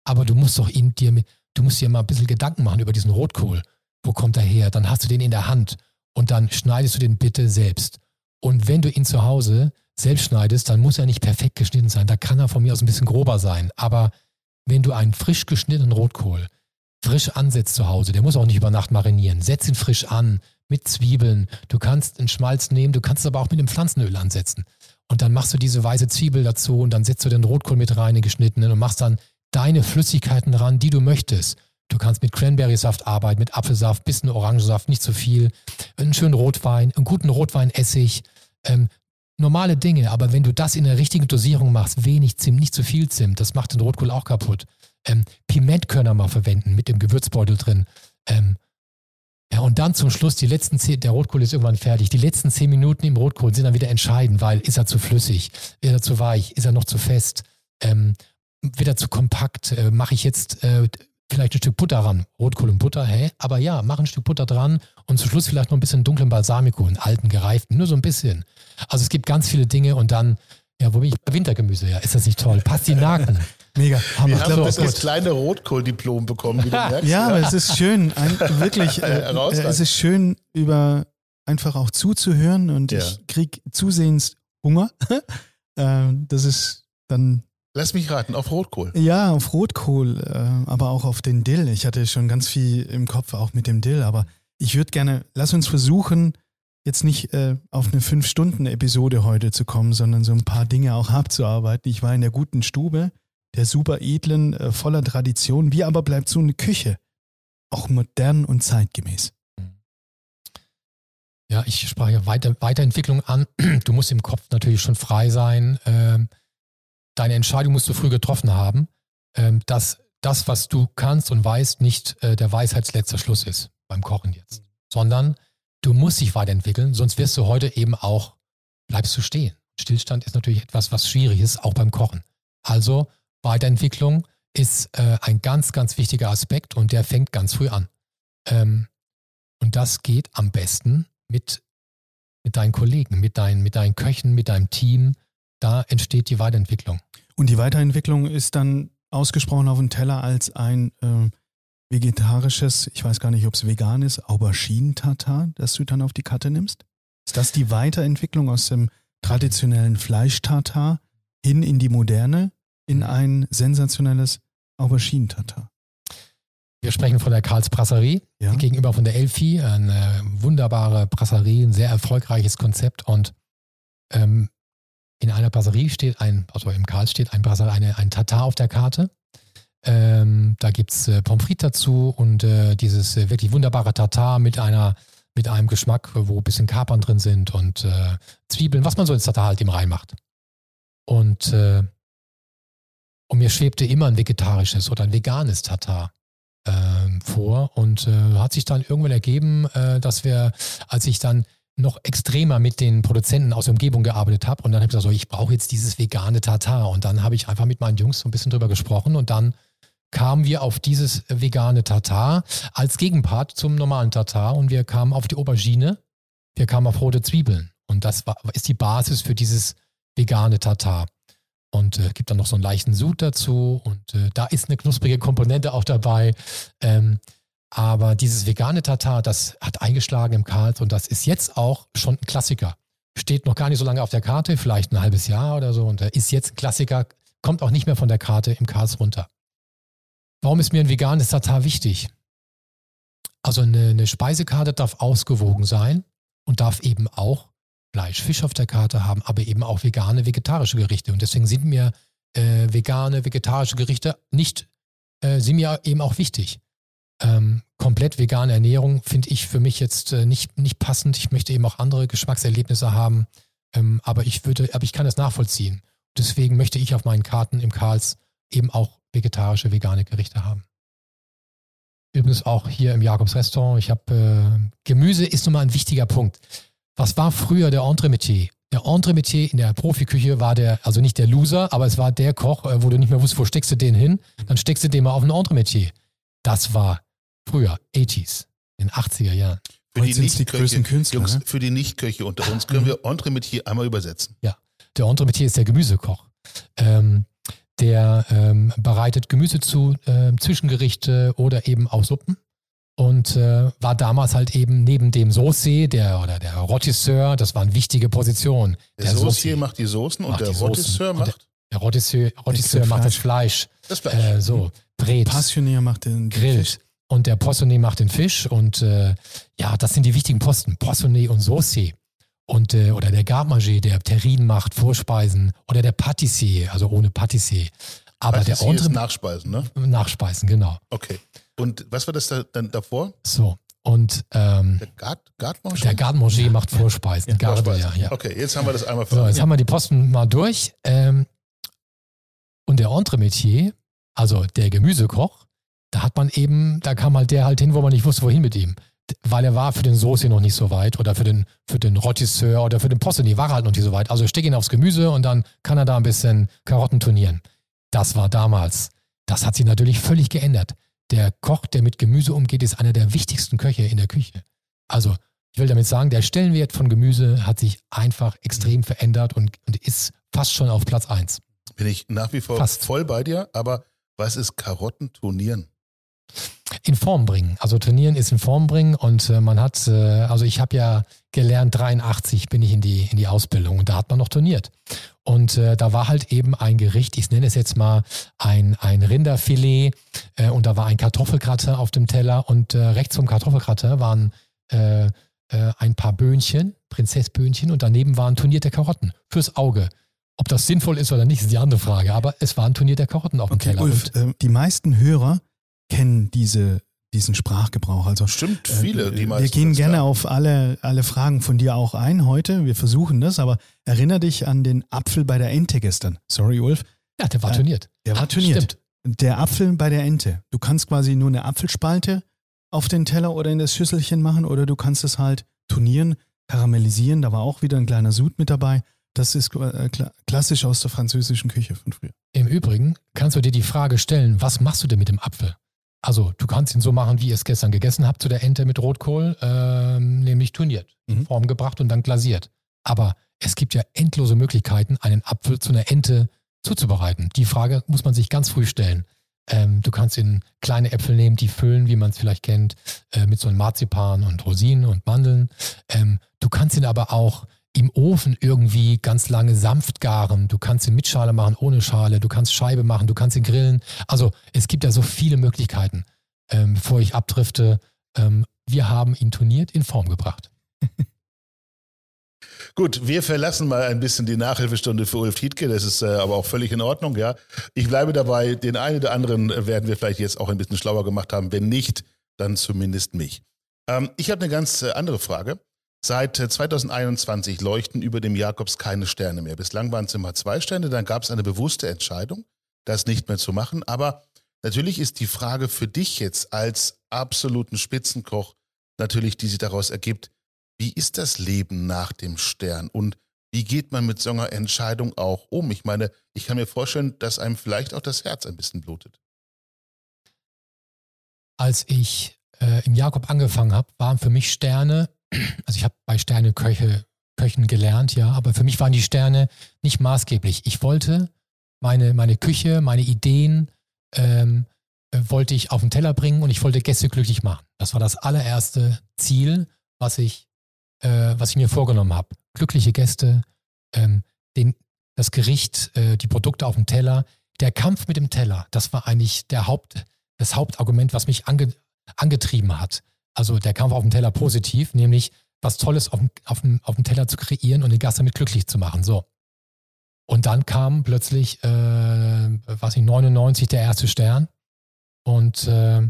Aber du musst doch ihn dir, du musst dir mal ein bisschen Gedanken machen über diesen Rotkohl. Wo kommt er her? Dann hast du den in der Hand und dann schneidest du den bitte selbst. Und wenn du ihn zu Hause selbst schneidest, dann muss er nicht perfekt geschnitten sein. Da kann er von mir aus ein bisschen grober sein. Aber wenn du einen frisch geschnittenen Rotkohl frisch ansetzt zu Hause, der muss auch nicht über Nacht marinieren, setz ihn frisch an mit Zwiebeln. Du kannst einen Schmalz nehmen, du kannst es aber auch mit dem Pflanzenöl ansetzen. Und dann machst du diese weiße Zwiebel dazu und dann setzt du den Rotkohl mit rein, den geschnittenen und machst dann deine Flüssigkeiten ran, die du möchtest. Du kannst mit Cranberry-Saft arbeiten, mit Apfelsaft, bisschen Orangensaft, nicht zu viel, einen schönen Rotwein, einen guten Rotweinessig, ähm, normale Dinge. Aber wenn du das in der richtigen Dosierung machst, wenig Zimt, nicht zu viel Zimt, das macht den Rotkohl auch kaputt. Ähm, Pimentkörner mal verwenden mit dem Gewürzbeutel drin. Ähm, ja, und dann zum Schluss, die letzten zehn, der Rotkohl ist irgendwann fertig. Die letzten zehn Minuten im Rotkohl sind dann wieder entscheidend, weil ist er zu flüssig, ist er zu weich, ist er noch zu fest, ähm, wird er zu kompakt, äh, mache ich jetzt äh, vielleicht ein Stück Butter ran. Rotkohl und Butter, hä? Aber ja, mach ein Stück Butter dran und zum Schluss vielleicht noch ein bisschen dunklen Balsamico, einen alten, gereiften, nur so ein bisschen. Also es gibt ganz viele Dinge und dann, ja, wo bin ich? Wintergemüse, ja, ist das nicht toll? Pastinaken. Mega. Hammer. Wir haben das, das kleine Rotkohl-Diplom bekommen, wie du merkst. Ja, aber es ist schön, ein, wirklich, äh, äh, es ist schön, über einfach auch zuzuhören und ja. ich krieg zusehends Hunger. äh, das ist dann Lass mich raten, auf Rotkohl. Ja, auf Rotkohl, äh, aber auch auf den Dill. Ich hatte schon ganz viel im Kopf, auch mit dem Dill. Aber ich würde gerne, lass uns versuchen, jetzt nicht äh, auf eine Fünf-Stunden-Episode heute zu kommen, sondern so ein paar Dinge auch abzuarbeiten. Ich war in der guten Stube, der super edlen, äh, voller Tradition. Wie aber bleibt so eine Küche auch modern und zeitgemäß? Ja, ich sprach ja Weiter Weiterentwicklung an. Du musst im Kopf natürlich schon frei sein. Ähm deine Entscheidung musst du früh getroffen haben, ähm, dass das, was du kannst und weißt, nicht äh, der Weisheitsletzter Schluss ist beim Kochen jetzt, mhm. sondern du musst dich weiterentwickeln, sonst wirst du heute eben auch, bleibst du stehen. Stillstand ist natürlich etwas, was schwierig ist, auch beim Kochen. Also Weiterentwicklung ist äh, ein ganz, ganz wichtiger Aspekt und der fängt ganz früh an. Ähm, und das geht am besten mit, mit deinen Kollegen, mit deinen, mit deinen Köchen, mit deinem Team. Da entsteht die Weiterentwicklung. Und die Weiterentwicklung ist dann ausgesprochen auf dem Teller als ein äh, vegetarisches, ich weiß gar nicht, ob es vegan ist, Auberginen-Tatar, das du dann auf die Karte nimmst? Ist das die Weiterentwicklung aus dem traditionellen Fleisch-Tatar hin in die moderne, in ein sensationelles Auberginen-Tatar? Wir sprechen von der Karls Brasserie, ja. gegenüber von der Elfi, eine wunderbare Brasserie, ein sehr erfolgreiches Konzept und ähm, in einer Brasserie steht ein, also im Karls steht ein, Brasserie, eine, ein Tatar auf der Karte. Ähm, da gibt es äh, Pommes frites dazu und äh, dieses äh, wirklich wunderbare Tatar mit einer mit einem Geschmack, wo ein bisschen Kapern drin sind und äh, Zwiebeln, was man so ins Tatar halt eben reinmacht. Und, äh, und mir schwebte immer ein vegetarisches oder ein veganes Tatar ähm, vor und äh, hat sich dann irgendwann ergeben, dass wir, als ich dann noch extremer mit den Produzenten aus der Umgebung gearbeitet habe. Und dann habe ich gesagt, so, ich brauche jetzt dieses vegane Tatar. Und dann habe ich einfach mit meinen Jungs so ein bisschen drüber gesprochen und dann kamen wir auf dieses vegane Tatar als Gegenpart zum normalen Tatar und wir kamen auf die Aubergine, wir kamen auf rote Zwiebeln. Und das war, ist die Basis für dieses vegane Tatar. Und äh, gibt dann noch so einen leichten Sud dazu und äh, da ist eine knusprige Komponente auch dabei. Ähm, aber dieses vegane Tatar, das hat eingeschlagen im Karls und das ist jetzt auch schon ein Klassiker. Steht noch gar nicht so lange auf der Karte, vielleicht ein halbes Jahr oder so und ist jetzt ein Klassiker, kommt auch nicht mehr von der Karte im Karls runter. Warum ist mir ein veganes Tatar wichtig? Also eine, eine Speisekarte darf ausgewogen sein und darf eben auch Fleisch, Fisch auf der Karte haben, aber eben auch vegane, vegetarische Gerichte. Und deswegen sind mir äh, vegane, vegetarische Gerichte nicht, äh, sind mir eben auch wichtig. Ähm, komplett vegane Ernährung finde ich für mich jetzt äh, nicht, nicht passend. Ich möchte eben auch andere Geschmackserlebnisse haben. Ähm, aber ich würde, aber ich kann das nachvollziehen. Deswegen möchte ich auf meinen Karten im Karls eben auch vegetarische, vegane Gerichte haben. Übrigens auch hier im Jakobs Restaurant. Ich habe äh, Gemüse ist nun mal ein wichtiger Punkt. Was war früher der Entremetier? Der Entremetier in der Profiküche war der, also nicht der Loser, aber es war der Koch, äh, wo du nicht mehr wusstest, wo steckst du den hin? Dann steckst du den mal auf ein Entremetier. Das war Früher, 80s, in den 80er Jahren. Für die, Nicht-Köche, Jungs, ne? für die Nicht-Köche unter uns können wir Entremetier einmal übersetzen. Ja, der Entremetier ist der Gemüsekoch. Ähm, der ähm, bereitet Gemüse zu, äh, Zwischengerichte oder eben auch Suppen. und äh, war damals halt eben neben dem Saucier, der oder der Rotisseur, das waren wichtige Positionen. Der, der Saucier macht die Soßen und der Rotisseur macht. Der, der Rotisseur, Rotisseur macht das Fleisch. Das Fleisch. Äh, so, brät. Passionnier macht den Grill. Fisch. Und der Poissonnier macht den Fisch. Und äh, ja, das sind die wichtigen Posten. Poissonnier und Saucier. Und, äh, oder der Garde-Manger, der Terrine macht, Vorspeisen. Oder der Patissier, also ohne Patissier. Aber Patissier der Entre ist Nachspeisen, ne? Nachspeisen, genau. Okay. Und was war das da, dann davor? So. Und ähm, Der Garde, Garde-Manger? der Garde-Manger macht Vorspeisen. Ja, Garde, Vorspeisen. ja, ja. Okay, jetzt haben wir das einmal So, jetzt haben wir die Posten mal durch. Ähm, und der Entremetier, also der Gemüsekoch, da hat man eben, da kam halt der halt hin, wo man nicht wusste, wohin mit ihm. Weil er war für den Soße noch nicht so weit oder für den, für den Rotisseur oder für den Poissonnier war er halt noch nicht so weit. Also steck ihn aufs Gemüse und dann kann er da ein bisschen Karotten turnieren. Das war damals. Das hat sich natürlich völlig geändert. Der Koch, der mit Gemüse umgeht, ist einer der wichtigsten Köche in der Küche. Also, ich will damit sagen, der Stellenwert von Gemüse hat sich einfach extrem verändert und, und ist fast schon auf Platz 1. Bin ich nach wie vor Fast. voll bei dir, aber was ist Karotten turnieren? In Form bringen. Also trainieren ist in Form bringen und äh, man hat, äh, also ich habe ja gelernt, 83 bin ich in die, in die Ausbildung und da hat man noch turniert. Und äh, da war halt eben ein Gericht, ich nenne es jetzt mal ein, ein Rinderfilet äh, und da war ein Kartoffelgratin auf dem Teller und äh, rechts vom Kartoffelgratin waren äh, ein paar Böhnchen, Prinzessböhnchen und daneben waren turnierte Karotten fürs Auge. Ob das sinnvoll ist oder nicht, ist die andere Frage, aber es waren turnierte Karotten auf dem Okay, Teller. Ulf, Und äh, die meisten Hörer kennen diese, diesen Sprachgebrauch. Also Stimmt, äh, viele, die wir meisten. gehen das gerne auf alle, alle Fragen von dir auch ein heute. Wir versuchen das, aber erinnere dich an den Apfel bei der Ente gestern. Sorry, Ulf. ja, der war äh, turniert. Der war Ah, turniert. Stimmt. Der Apfel bei der Ente. Du kannst quasi nur eine Apfelspalte auf den Teller oder in das Schüsselchen machen oder du kannst es halt turnieren, karamellisieren. Da war auch wieder ein kleiner Sud mit dabei. Das ist äh, kla klassisch aus der französischen Küche von früher. Im Übrigen kannst du dir die Frage stellen, was machst du denn mit dem Apfel? Also du kannst ihn so machen, wie ihr es gestern gegessen habt zu der Ente mit Rotkohl, ähm, nämlich turniert, in Mhm. Form gebracht und dann glasiert. Aber es gibt ja endlose Möglichkeiten, einen Apfel zu einer Ente zuzubereiten. Die Frage muss man sich ganz früh stellen. Ähm, du kannst in kleine Äpfel nehmen, die füllen, wie man es vielleicht kennt, äh, mit so einem Marzipan und Rosinen und Mandeln. Ähm, du kannst ihn aber auch im Ofen irgendwie ganz lange sanft garen. Du kannst ihn mit Schale machen, ohne Schale. Du kannst Scheibe machen, du kannst ihn grillen. Also es gibt ja so viele Möglichkeiten. Ähm, bevor ich abdrifte, ähm, wir haben ihn turniert in Form gebracht. Gut, wir verlassen mal ein bisschen die Nachhilfestunde für Ulf Tietke. Das ist äh, aber auch völlig in Ordnung, ja. Ich bleibe dabei, den einen oder anderen äh, werden wir vielleicht jetzt auch ein bisschen schlauer gemacht haben. Wenn nicht, dann zumindest mich. Ähm, ich habe eine ganz äh, andere Frage. Seit äh, 2021 leuchten über dem Jakobs keine Sterne mehr. Bislang waren es immer zwei Sterne, dann gab es eine bewusste Entscheidung, das nicht mehr zu machen. Aber natürlich ist die Frage für dich jetzt als absoluten Spitzenkoch natürlich, die sich daraus ergibt, wie ist das Leben nach dem Stern und wie geht man mit so einer Entscheidung auch um? Ich meine, ich kann mir vorstellen, dass einem vielleicht auch das Herz ein bisschen blutet. Als ich äh, im Jakob angefangen habe, waren für mich Sterne, also ich habe bei Sterne Köche, Köchen gelernt, ja, aber für mich waren die Sterne nicht maßgeblich. Ich wollte meine, meine Küche, meine Ideen, ähm, äh, wollte ich auf den Teller bringen und ich wollte Gäste glücklich machen. Das war das allererste Ziel, was ich, äh, was ich mir vorgenommen habe. Glückliche Gäste, ähm, den, das Gericht, äh, die Produkte auf dem Teller. Der Kampf mit dem Teller, das war eigentlich der Haupt, das Hauptargument, was mich ange, angetrieben hat. Also der Kampf auf dem Teller positiv, nämlich was Tolles auf dem, auf, dem, auf dem Teller zu kreieren und den Gast damit glücklich zu machen. So. Und dann kam plötzlich, äh, was ich, 99 der erste Stern. Und äh, äh,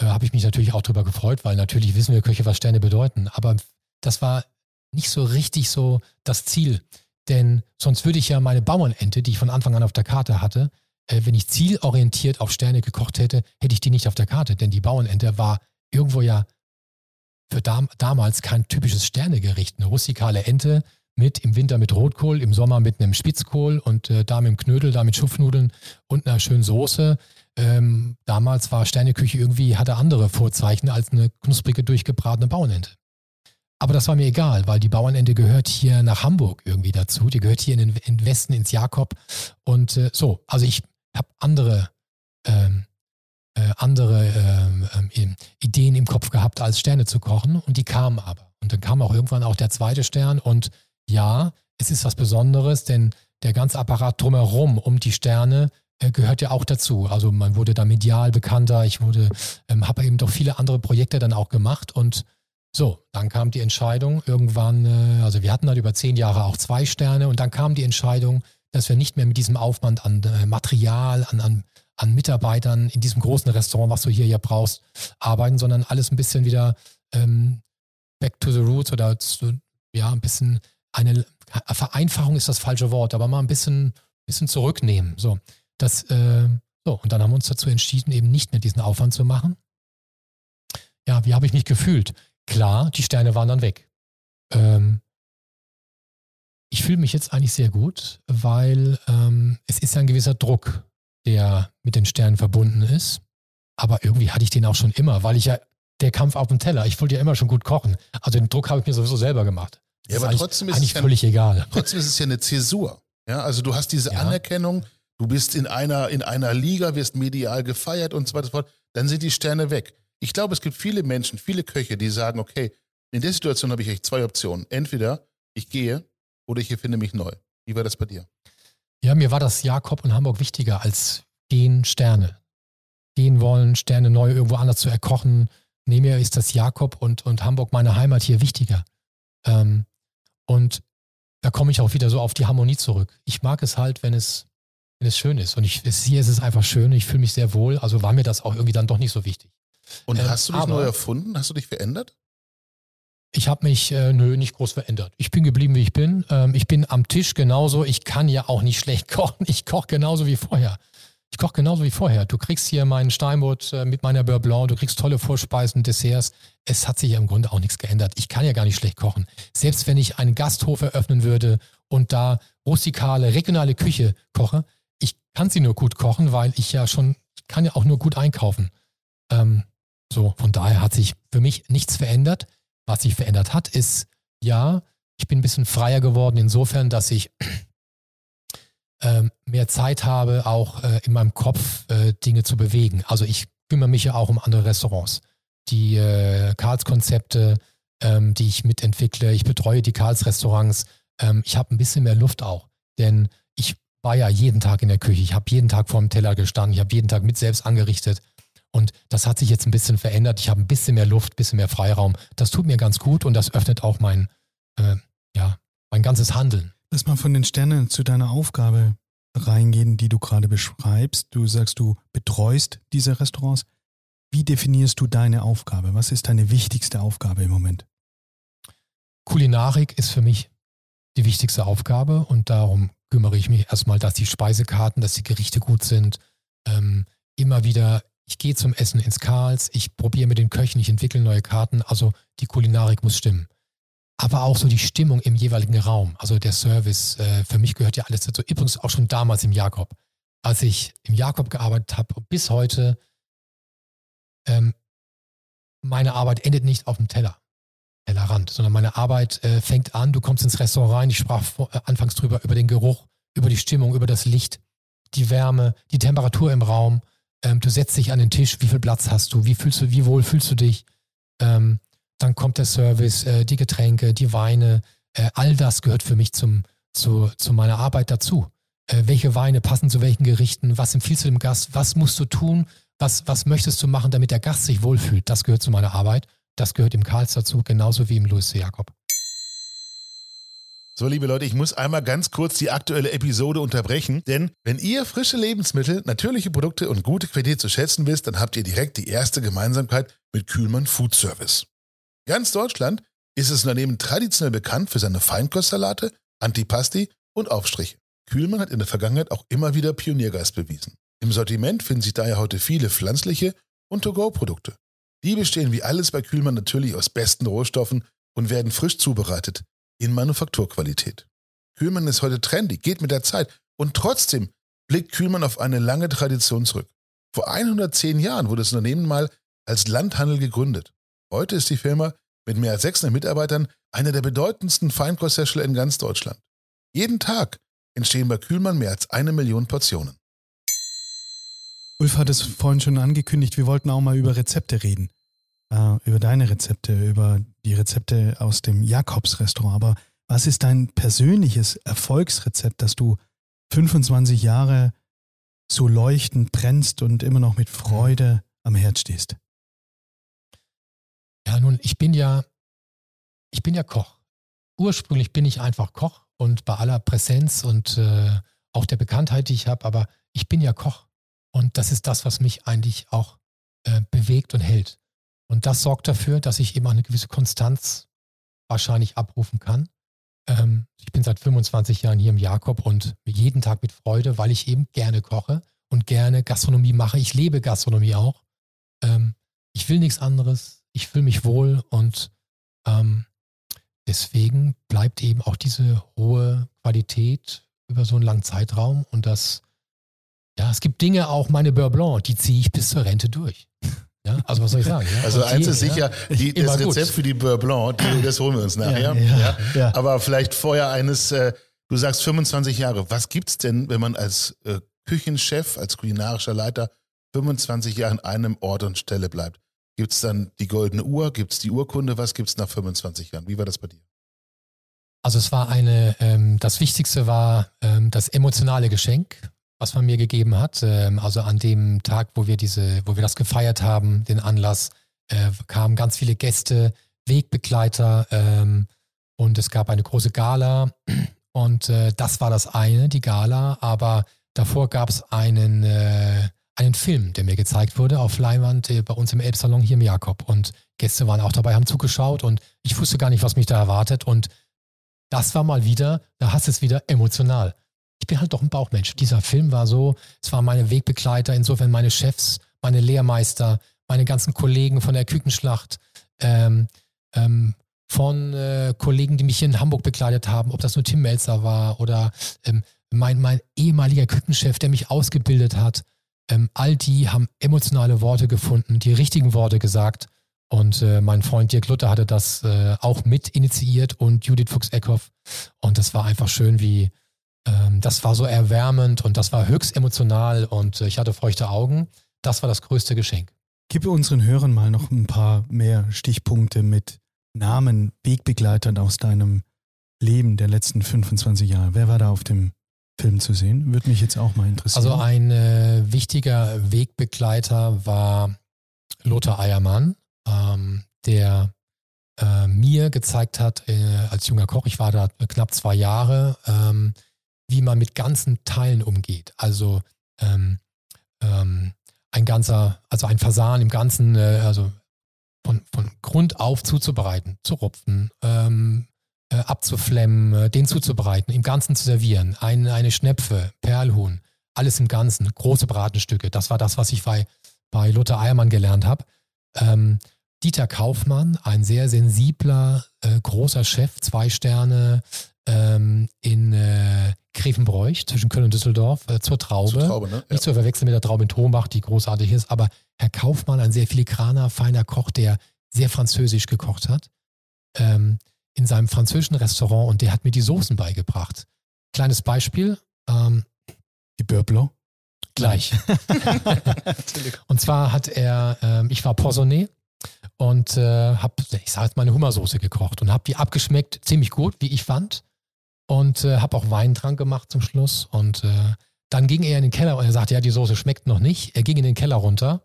habe ich mich natürlich auch drüber gefreut, weil natürlich wissen wir Köche, was Sterne bedeuten. Aber das war nicht so richtig so das Ziel. Denn sonst würde ich ja meine Bauernente, die ich von Anfang an auf der Karte hatte, äh, wenn ich zielorientiert auf Sterne gekocht hätte, hätte ich die nicht auf der Karte. Denn die Bauernente war irgendwo ja für dam damals kein typisches Sternegericht. Eine rustikale Ente mit im Winter mit Rotkohl, im Sommer mit einem Spitzkohl und äh, da mit dem Knödel, da mit Schupfnudeln und einer schönen Soße. Ähm, damals war Sterneküche irgendwie, hatte andere Vorzeichen als eine knusprige, durchgebratene Bauernente. Aber das war mir egal, weil die Bauernente gehört hier nach Hamburg irgendwie dazu. Die gehört hier in den, in den Westen ins Jakob. Und äh, so, also ich habe andere ähm, äh, andere äh, Ideen im Kopf gehabt, als Sterne zu kochen. Und die kamen aber. Und dann kam auch irgendwann auch der zweite Stern. Und ja, es ist was Besonderes, denn der ganze Apparat drumherum um die Sterne äh, gehört ja auch dazu. Also man wurde da medial bekannter, ich wurde, ähm, habe eben doch viele andere Projekte dann auch gemacht. Und so, dann kam die Entscheidung irgendwann, äh, also wir hatten halt über zehn Jahre auch zwei Sterne. Und dann kam die Entscheidung, dass wir nicht mehr mit diesem Aufwand an äh, Material, an, an, an Mitarbeitern in diesem großen Restaurant, was du hier ja brauchst, arbeiten, sondern alles ein bisschen wieder ähm, back to the roots oder zu, ja, ein bisschen eine Vereinfachung ist das falsche Wort, aber mal ein bisschen, bisschen zurücknehmen. So, das, äh, so, und dann haben wir uns dazu entschieden, eben nicht mehr diesen Aufwand zu machen. Ja, wie habe ich mich gefühlt? Klar, die Sterne waren dann weg. Ähm, ich fühle mich jetzt eigentlich sehr gut, weil ähm, es ist ja ein gewisser Druck, der mit den Sternen verbunden ist. Aber irgendwie hatte ich den auch schon immer, weil ich ja der Kampf auf dem Teller, ich wollte ja immer schon gut kochen. Also den Druck habe ich mir sowieso selber gemacht. Das ja, aber trotzdem ist es ja, völlig egal. Trotzdem ist es ja eine Zäsur. Ja, also du hast diese ja. Anerkennung, du bist in einer, in einer Liga, wirst medial gefeiert und so weiter und so fort. Dann sind die Sterne weg. Ich glaube, es gibt viele Menschen, viele Köche, die sagen, okay, in der Situation habe ich echt zwei Optionen. Entweder ich gehe oder ich erfinde mich neu. Wie war das bei dir? Ja, mir war das Jakob und Hamburg wichtiger als gehen Sterne. Gehen wollen, Sterne neu irgendwo anders zu erkochen. Nee, mir ist das Jakob und, und Hamburg, meine Heimat hier wichtiger. Ähm, und da komme ich auch wieder so auf die Harmonie zurück. Ich mag es halt, wenn es, wenn es schön ist. Und ich, es, hier ist es einfach schön. Ich fühle mich sehr wohl. Also war mir das auch irgendwie dann doch nicht so wichtig. Und ähm, hast du dich aber, neu erfunden? Hast du dich verändert? Ich habe mich, äh, nö, nicht groß verändert. Ich bin geblieben, wie ich bin. Ähm, ich bin am Tisch genauso. Ich kann ja auch nicht schlecht kochen. Ich koche genauso wie vorher. Ich koche genauso wie vorher. Du kriegst hier meinen Steinbutt äh, mit meiner Beurre Blanc, du kriegst tolle Vorspeisen, Desserts. Es hat sich ja im Grunde auch nichts geändert. Ich kann ja gar nicht schlecht kochen. Selbst wenn ich einen Gasthof eröffnen würde und da rustikale, regionale Küche koche, ich kann sie nur gut kochen, weil ich ja schon, ich kann ja auch nur gut einkaufen. Ähm, so, von daher hat sich für mich nichts verändert. Was sich verändert hat, ist, ja, ich bin ein bisschen freier geworden, insofern, dass ich ähm, mehr Zeit habe, auch äh, in meinem Kopf äh, Dinge zu bewegen. Also ich kümmere mich ja auch um andere Restaurants. Die äh, Karls-Konzepte, ähm, die ich mitentwickle, ich betreue die Karls-Restaurants. Ähm, ich habe ein bisschen mehr Luft auch, denn ich war ja jeden Tag in der Küche. Ich habe jeden Tag vor dem Teller gestanden. Ich habe jeden Tag mit selbst angerichtet. Und das hat sich jetzt ein bisschen verändert. Ich habe ein bisschen mehr Luft, ein bisschen mehr Freiraum. Das tut mir ganz gut und das öffnet auch mein, äh, ja, mein ganzes Handeln. Lass mal von den Sternen zu deiner Aufgabe reingehen, die du gerade beschreibst. Du sagst, du betreust diese Restaurants. Wie definierst du deine Aufgabe? Was ist deine wichtigste Aufgabe im Moment? Kulinarik ist für mich die wichtigste Aufgabe und darum kümmere ich mich erstmal, dass die Speisekarten, dass die Gerichte gut sind. Ähm, immer wieder ich gehe zum Essen ins Karls, ich probiere mit den Köchen, ich entwickle neue Karten, also die Kulinarik muss stimmen. Aber auch so die Stimmung im jeweiligen Raum, also der Service, äh, für mich gehört ja alles dazu. Übrigens auch schon damals im Jakob. Als ich im Jakob gearbeitet habe, bis heute, ähm, meine Arbeit endet nicht auf dem Teller, Tellerrand, sondern meine Arbeit äh, fängt an, du kommst ins Restaurant rein, ich sprach vor, äh, anfangs drüber, über den Geruch, über die Stimmung, über das Licht, die Wärme, die Temperatur im Raum ähm, du setzt dich an den Tisch, wie viel Platz hast du, wie fühlst du, wie wohl fühlst du dich? Ähm, dann kommt der Service, äh, die Getränke, die Weine, äh, all das gehört für mich zum, zu, zu meiner Arbeit dazu. Äh, welche Weine passen zu welchen Gerichten? Was empfiehlst du dem Gast? Was musst du tun? Was, was möchtest du machen, damit der Gast sich wohlfühlt? Das gehört zu meiner Arbeit. Das gehört im Karls dazu, genauso wie im Louis C. Jakob. So, liebe Leute, ich muss einmal ganz kurz die aktuelle Episode unterbrechen, denn wenn ihr frische Lebensmittel, natürliche Produkte und gute Qualität zu schätzen wisst, dann habt ihr direkt die erste Gemeinsamkeit mit Kühlmann Food Service. Ganz Deutschland ist das Unternehmen traditionell bekannt für seine Feinkostsalate, Antipasti und Aufstriche. Kühlmann hat in der Vergangenheit auch immer wieder Pioniergeist bewiesen. Im Sortiment finden sich daher heute viele pflanzliche und To-Go-Produkte. Die bestehen wie alles bei Kühlmann natürlich aus besten Rohstoffen und werden frisch zubereitet in Manufakturqualität. Kühlmann ist heute trendy, geht mit der Zeit und trotzdem blickt Kühlmann auf eine lange Tradition zurück. Vor 110 Jahren wurde das Unternehmen mal als Landhandel gegründet. Heute ist die Firma mit mehr als 600 Mitarbeitern einer der bedeutendsten Feinkosthersteller in ganz Deutschland. Jeden Tag entstehen bei Kühlmann mehr als eine Million Portionen. Ulf hat es vorhin schon angekündigt, wir wollten auch mal über Rezepte reden. Äh, über deine Rezepte, über die Rezepte aus dem Jakobs-Restaurant. Aber was ist dein persönliches Erfolgsrezept, dass du 25 Jahre so leuchtend brennst und immer noch mit Freude am Herd stehst? Ja, nun, ich bin ja, ich bin ja Koch. Ursprünglich bin ich einfach Koch und bei aller Präsenz und äh, auch der Bekanntheit, die ich habe, aber ich bin ja Koch. Und das ist das, was mich eigentlich auch äh, bewegt und hält. Und das sorgt dafür, dass ich eben eine gewisse Konstanz wahrscheinlich abrufen kann. Ähm, ich bin seit 25 Jahren hier im Jakob und jeden Tag mit Freude, weil ich eben gerne koche und gerne Gastronomie mache. Ich lebe Gastronomie auch. Ähm, ich will nichts anderes. Ich fühle mich wohl und ähm, deswegen bleibt eben auch diese hohe Qualität über so einen langen Zeitraum und das, ja, es gibt Dinge, auch meine Beurre Blanc, die ziehe ich bis zur Rente durch. Ja, also was soll ich sagen? Ja? Also und eins die, ist sicher, die, das Rezept gut. für die Beurre Blanc, die, das holen wir uns nachher. Ja, ja, Aber vielleicht vorher eines, äh, du sagst 25 Jahre. Was gibt es denn, wenn man als äh, Küchenchef, als kulinarischer Leiter 25 Jahre an einem Ort und Stelle bleibt? Gibt es dann die goldene Uhr? Gibt es die Urkunde? Was gibt es nach 25 Jahren? Wie war das bei dir? Also es war eine, ähm, das Wichtigste war ähm, das emotionale Geschenk, was man mir gegeben hat. Ähm, also an dem Tag, wo wir diese, wo wir das gefeiert haben, den Anlass, äh, kamen ganz viele Gäste, Wegbegleiter ähm, und es gab eine große Gala. Und äh, das war das eine, die Gala, aber davor gab es einen, äh, einen Film, der mir gezeigt wurde auf Leinwand äh, bei uns im Elbsalon hier im Jakob. Und Gäste waren auch dabei, haben zugeschaut und ich wusste gar nicht, was mich da erwartet. Und das war mal wieder, da hast es wieder emotional ich bin halt doch ein Bauchmensch. Dieser Film war so, es waren meine Wegbegleiter, insofern meine Chefs, meine Lehrmeister, meine ganzen Kollegen von der Kükenschlacht, ähm, ähm, von äh, Kollegen, die mich hier in Hamburg begleitet haben, ob das nur Tim Melzer war oder ähm, mein, mein ehemaliger Küchenchef, der mich ausgebildet hat. Ähm, all die haben emotionale Worte gefunden, die richtigen Worte gesagt. Und äh, mein Freund Dirk Luther hatte das äh, auch mit initiiert und Judith Fuchs-Eckhoff. Und das war einfach schön, wie, ähm, das war so erwärmend und das war höchst emotional und äh, ich hatte feuchte Augen. Das war das größte Geschenk. Gib unseren Hörern mal noch ein paar mehr Stichpunkte mit Namen, Wegbegleitern aus deinem Leben der letzten 25 Jahre. Wer war da auf dem Film zu sehen? Würde mich jetzt auch mal interessieren. Also ein äh, wichtiger Wegbegleiter war Lothar Eiermann, ähm, der äh, mir gezeigt hat, äh, als junger Koch, ich war da knapp zwei Jahre, ähm, wie man mit ganzen Teilen umgeht. Also ähm, ähm, ein ganzer, also ein Fasan im Ganzen, äh, also von, von Grund auf zuzubereiten, zu rupfen, ähm, äh, abzuflemmen, äh, den zuzubereiten, im Ganzen zu servieren. Ein, eine Schnepfe, Perlhuhn, alles im Ganzen, große Bratenstücke. Das war das, was ich bei, bei Luther Eiermann gelernt habe. Ähm, Dieter Kaufmann, ein sehr sensibler, äh, großer Chef, zwei Sterne ähm, in äh, Grevenbroich zwischen Köln und Düsseldorf äh, zur Traube. Zur Traube ne? ja. Nicht zu verwechseln mit der Traube in Tombach, die großartig ist, aber Herr Kaufmann, ein sehr filigraner, feiner Koch, der sehr französisch gekocht hat, ähm, in seinem französischen Restaurant und der hat mir die Soßen beigebracht. Kleines Beispiel. Ähm, die Beurre Gleich. und zwar hat er, ähm, ich war Poissonné und äh, habe, ich sage jetzt mal, eine Hummersoße gekocht und habe die abgeschmeckt, ziemlich gut, wie ich fand und äh, habe auch Wein dran gemacht zum Schluss. Und äh, dann ging er in den Keller und er sagte, ja, die Soße schmeckt noch nicht. Er ging in den Keller runter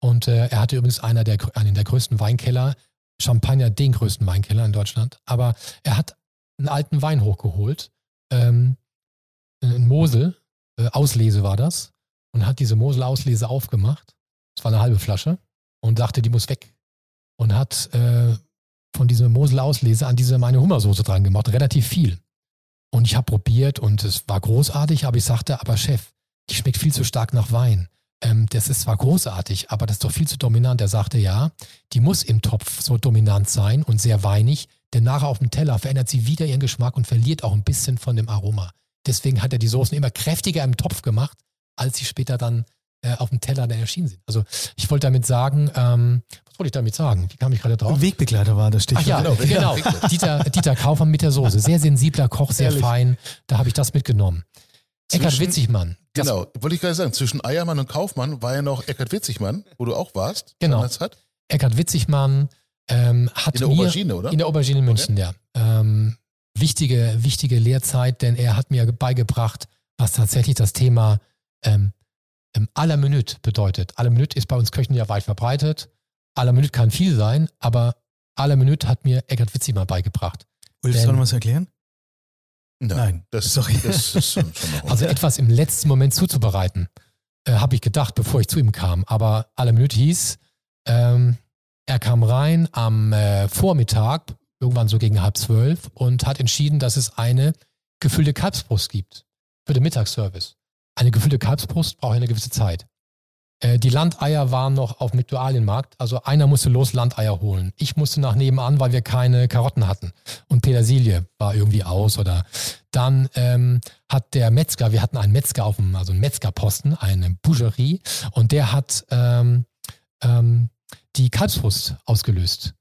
und äh, er hatte übrigens einer der, einen der größten Weinkeller, Champagner, den größten Weinkeller in Deutschland. Aber er hat einen alten Wein hochgeholt, ähm, in Mosel, äh, Auslese war das, und hat diese Mosel-Auslese aufgemacht. Das war eine halbe Flasche und dachte, die muss weg. Und hat äh, von dieser Mosel-Auslese an diese meine Hummersoße dran gemacht, relativ viel. Und ich habe probiert und es war großartig, aber ich sagte, aber Chef, die schmeckt viel zu stark nach Wein. Ähm, das ist zwar großartig, aber das ist doch viel zu dominant. Er sagte, ja, die muss im Topf so dominant sein und sehr weinig, denn nachher auf dem Teller verändert sie wieder ihren Geschmack und verliert auch ein bisschen von dem Aroma. Deswegen hat er die Soßen immer kräftiger im Topf gemacht, als sie später dann äh, auf dem Teller dann erschienen sind. Also ich wollte damit sagen, ähm, was wollte ich damit sagen? Wie kam ich gerade drauf? Wegbegleiter war das Stichwort. Ach ja, genau. genau. Dieter, Dieter Kaufmann mit der Soße. Sehr sensibler Koch, sehr Ehrlich? fein. Da habe ich das mitgenommen. Eckart Zwischen- Witzigmann. Das- Genau, wollte ich gerade sagen, zwischen Eiermann und Kaufmann war ja noch Eckart Witzigmann, wo du auch warst. Genau. Hat, Eckart Witzigmann ähm, hat in der mir Aubergine, oder? in der Aubergine in München, ja. Ähm, wichtige, wichtige Lehrzeit, denn er hat mir beigebracht, was tatsächlich das Thema ähm, ähm, à la Minute bedeutet. À la Minute ist bei uns Köchen ja weit verbreitet. À la Minute kann viel sein, aber à la Minute hat mir Eckart Witzigmann beigebracht. Ulf, sollen wir es erklären? Nein. Das, Sorry. das ist schon, noch Also etwas im letzten Moment zuzubereiten, äh, habe ich gedacht, bevor ich zu ihm kam. Aber à la Minute hieß, ähm, er kam rein am äh, Vormittag, irgendwann so gegen halb zwölf, und hat entschieden, dass es eine gefüllte Kalbsbrust gibt für den Mittagsservice. Eine gefüllte Kalbsbrust braucht eine gewisse Zeit. Äh, die Landeier waren noch auf dem Viktualienmarkt, also einer musste los Landeier holen. Ich musste nach nebenan, weil wir keine Karotten hatten. Und Petersilie war irgendwie aus oder dann ähm, hat der Metzger, wir hatten einen Metzger auf dem, also einen Metzgerposten, eine Boucherie, und der hat ähm, ähm, die Kalbsbrust ausgelöst.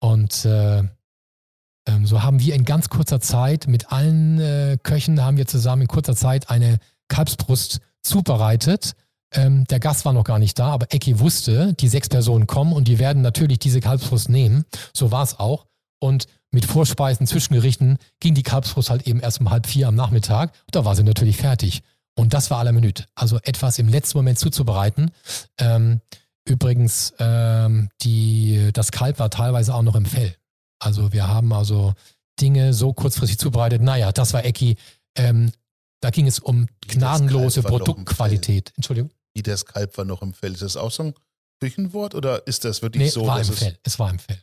Und äh, ähm, so haben wir in ganz kurzer Zeit mit allen äh, Köchen haben wir zusammen in kurzer Zeit eine Kalbsbrust zubereitet. Ähm, der Gast war noch gar nicht da, aber Ecki wusste, die sechs Personen kommen und die werden natürlich diese Kalbsbrust nehmen. So war es auch. Und mit Vorspeisen, Zwischengerichten ging die Kalbsbrust halt eben erst um halb vier am Nachmittag. Da war sie natürlich fertig. Und das war aller Minute. Also etwas im letzten Moment zuzubereiten. Ähm, übrigens, ähm, die, das Kalb war teilweise auch noch im Fell. Also wir haben also Dinge so kurzfristig zubereitet. Naja, das war Ecki. Ähm, da ging es um gnadenlose Kalb Produktqualität. Entschuldigung. Wie das Kalb war noch im Fell. Ist das auch so ein Küchenwort oder ist das wirklich Nee, so, war dass im es, Fell. Es war im Fell.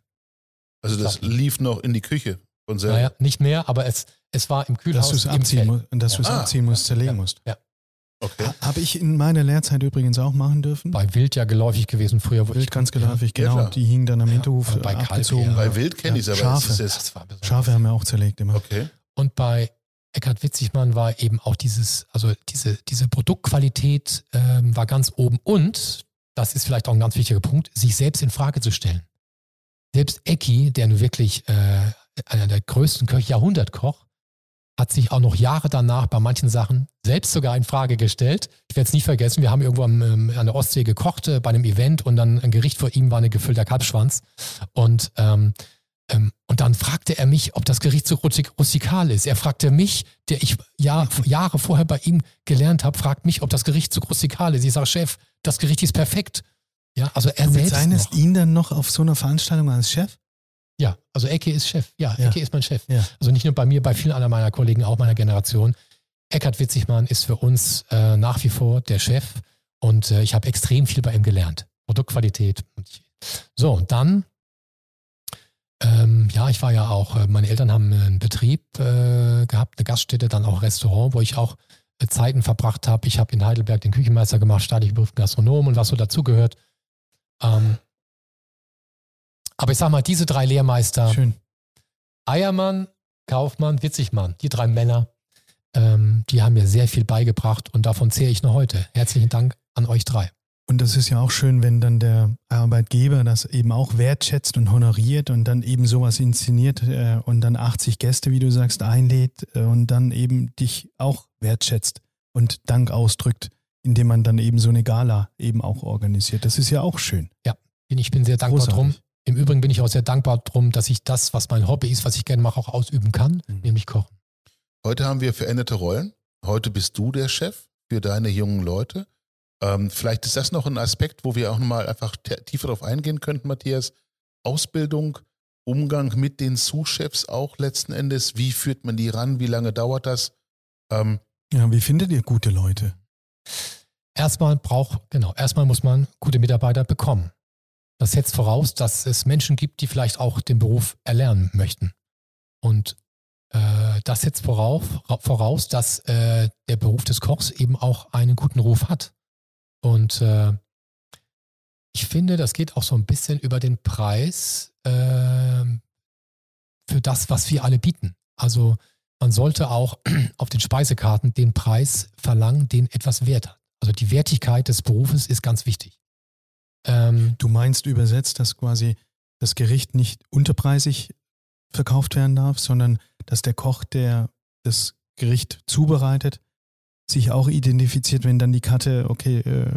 also das lief noch in die Küche von selber? Naja, nicht mehr, aber es, es war im Dass Kühlhaus du es abziehen, Fell. musst, dass du es Ja. Ah, abziehen musst, zerlegen Ja. musst. Okay. Habe ich in meiner Lehrzeit übrigens auch machen dürfen. Bei Wild ja geläufig gewesen früher. Wild ich ganz geläufig, Ja, genau. klar. die hingen dann am Ja, Hinterhof bei Kalb abgezogen. eher. Bei Wild kenne ich es, Ja, aber Schafe. Das war. Schafe haben wir auch zerlegt immer. okay. Und bei Eckhard Witzigmann war eben auch dieses, also diese, diese Produktqualität ähm, war ganz oben und, das ist vielleicht auch ein ganz wichtiger Punkt, sich selbst in Frage zu stellen. Selbst Ecki, der nun wirklich äh, einer der größten Köche, Jahrhundertkoch, hat sich auch noch Jahre danach bei manchen Sachen selbst sogar in Frage gestellt. Ich werde es nicht vergessen, wir haben irgendwo am, ähm, an der Ostsee gekocht äh, bei einem Event und dann ein Gericht vor ihm war eine gefüllter Kalbschwanz. Und ähm, und dann fragte er mich, ob das Gericht so rustik rustikal ist. Er fragte mich, der ich Jahr, Jahre vorher bei ihm gelernt habe, fragt mich, ob das Gericht so rustikal ist. Ich sage, Chef, das Gericht ist perfekt. Ja, also er Du selbst noch. ihn dann noch auf so einer Veranstaltung als Chef? Ja, also Ecke ist Chef. Ja, Ja. Ecke ist mein Chef. Ja. Also nicht nur bei mir, bei vielen anderen meiner Kollegen, auch meiner Generation. Eckhard Witzigmann ist für uns äh, nach wie vor der Chef und äh, ich habe extrem viel bei ihm gelernt. Produktqualität. So, und dann, ähm, ja, ich war ja auch, äh, meine Eltern haben einen Betrieb äh, gehabt, eine Gaststätte, dann auch Restaurant, wo ich auch äh, Zeiten verbracht habe. Ich habe in Heidelberg den Küchenmeister gemacht, staatlich geprüften Gastronom und was so dazugehört. Ähm, aber ich sag mal, diese drei Lehrmeister, Schön. Eiermann, Kaufmann, Witzigmann, die drei Männer, ähm, die haben mir sehr viel beigebracht und davon zehre ich noch heute. Herzlichen Dank an euch drei. Und das ist ja auch schön, wenn dann der Arbeitgeber das eben auch wertschätzt und honoriert und dann eben sowas inszeniert äh, und dann 80 Gäste, wie du sagst, einlädt äh, und dann eben dich auch wertschätzt und Dank ausdrückt, indem man dann eben so eine Gala eben auch organisiert. Das ist ja auch schön. Bin- Ich bin sehr dankbar Großartig. drum. Im Übrigen bin ich auch sehr dankbar drum, dass ich das, was mein Hobby ist, was ich gerne mache, auch ausüben kann, Mhm. nämlich kochen. Heute haben wir veränderte Rollen. Heute bist du der Chef für deine jungen Leute. Ähm, vielleicht ist das noch ein Aspekt, wo wir auch nochmal einfach tiefer darauf eingehen könnten, Matthias. Ausbildung, Umgang mit den Sous-Chefs auch letzten Endes. Wie führt man die ran? Wie lange dauert das? Ähm, Ja, wie findet ihr gute Leute? Erstmal braucht, genau, erstmal muss man gute Mitarbeiter bekommen. Das setzt voraus, dass es Menschen gibt, die vielleicht auch den Beruf erlernen möchten. Und äh, das setzt voraus, voraus dass äh, der Beruf des Kochs eben auch einen guten Ruf hat. Und äh, ich finde, das geht auch so ein bisschen über den Preis äh, für das, was wir alle bieten. Also man sollte auch auf den Speisekarten den Preis verlangen, den etwas wert hat. Also die Wertigkeit des Berufes ist ganz wichtig. Ähm, Du meinst übersetzt, dass quasi das Gericht nicht unterpreisig verkauft werden darf, sondern dass der Koch, der das Gericht zubereitet, sich auch identifiziert, wenn dann die Karte, okay, äh,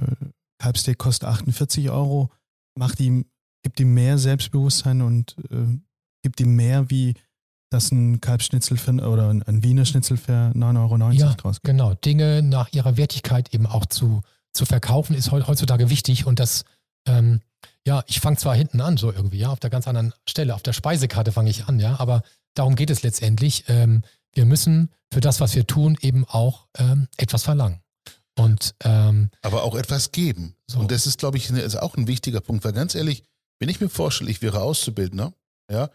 Kalbsteak kostet 48 Euro, macht ihm, gibt ihm mehr Selbstbewusstsein und äh, gibt ihm mehr, wie das ein Kalbschnitzel für, oder ein, Wiener Schnitzel für 9,90 Euro Ja, draus gibt. genau. Dinge nach ihrer Wertigkeit eben auch zu, zu verkaufen, ist heu- heutzutage wichtig und das, ähm, ja, ich fange zwar hinten an, so irgendwie, ja, auf der ganz anderen Stelle, auf der Speisekarte fange ich an, ja, aber darum geht es letztendlich. Ähm, wir müssen für das, was wir tun, eben auch ähm, etwas verlangen. Und ähm, aber auch etwas geben. So. Und das ist, glaube ich, ne- ist auch ein wichtiger Punkt, weil ganz ehrlich, wenn ich mir vorstelle, ich wäre Auszubildender, ja,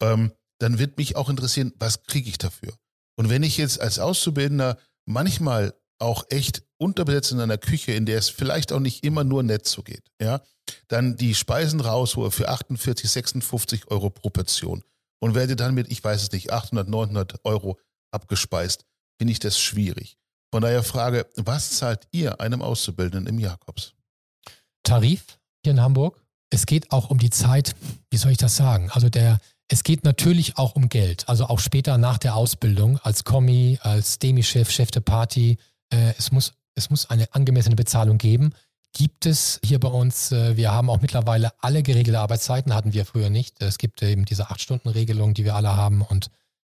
ähm, dann wird mich auch interessieren, was kriege ich dafür? Und wenn ich jetzt als Auszubildender manchmal auch echt unterbesetzt in einer Küche, in der es vielleicht auch nicht immer nur nett zugeht, ja, dann die Speisen raushole für 48, 56 Euro pro Portion und werde dann mit, ich weiß es nicht, 800, 900 Euro abgespeist, finde ich das schwierig. Von daher Frage, was zahlt ihr einem Auszubildenden im Jakobs? Tarif hier in Hamburg. Es geht auch um die Zeit, wie soll ich das sagen? Also der, es geht natürlich auch um Geld. Also auch später nach der Ausbildung als Kommi, als Demi-Chef, Chef der Party. Äh, es, muss, es muss eine angemessene Bezahlung geben. Gibt es hier bei uns, äh, wir haben auch mittlerweile alle geregelte Arbeitszeiten, hatten wir früher nicht. Es gibt eben diese Acht-Stunden-Regelung, die wir alle haben. Und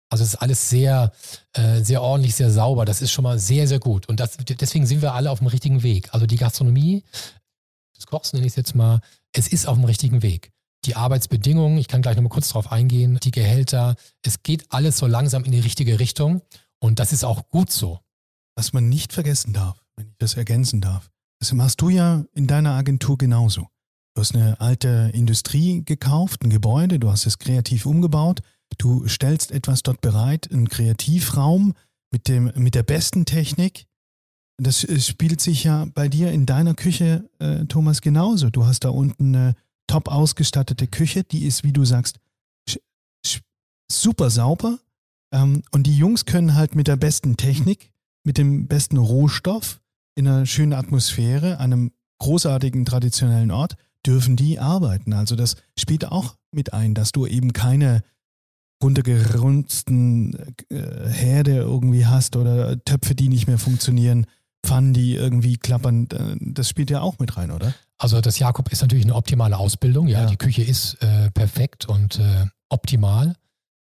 also es ist alles sehr, äh, sehr ordentlich, sehr sauber. Das ist schon mal sehr, sehr gut. Und das, deswegen sind wir alle auf dem richtigen Weg. Also die Gastronomie, des Kochs nenne ich es jetzt mal, es ist auf dem richtigen Weg. Die Arbeitsbedingungen, ich kann gleich nochmal kurz drauf eingehen, die Gehälter, es geht alles so langsam in die richtige Richtung und das ist auch gut so. Was man nicht vergessen darf, wenn ich das ergänzen darf, das machst du ja in deiner Agentur genauso. Du hast eine alte Industrie gekauft, ein Gebäude, du hast es kreativ umgebaut, du stellst etwas dort bereit, einen Kreativraum mit, dem, mit der besten Technik. Das äh, spielt sich ja bei dir in deiner Küche, äh, Thomas, genauso. Du hast da unten eine top ausgestattete Küche, die ist, wie du sagst, super sauber. Ähm, und die Jungs können halt mit der besten Technik, mit dem besten Rohstoff, in einer schönen Atmosphäre, an einem großartigen traditionellen Ort, dürfen die arbeiten. Also das spielt auch mit ein, dass du eben keine runtergerunzten äh, Herde irgendwie hast oder Töpfe, die nicht mehr funktionieren, Pfannen, die irgendwie klappern. Äh, Das spielt ja auch mit rein, oder? Also das Jakob ist natürlich eine optimale Ausbildung. Ja, Ja. die Küche ist äh, perfekt und äh, optimal.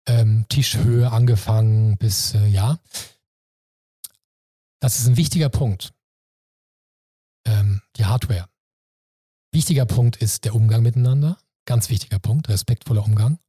Ähm, Tischhöhe angefangen bis, äh, ja. Das ist ein wichtiger Punkt. Ähm, die Hardware. Wichtiger Punkt ist der Umgang miteinander. Ganz wichtiger Punkt, respektvoller Umgang.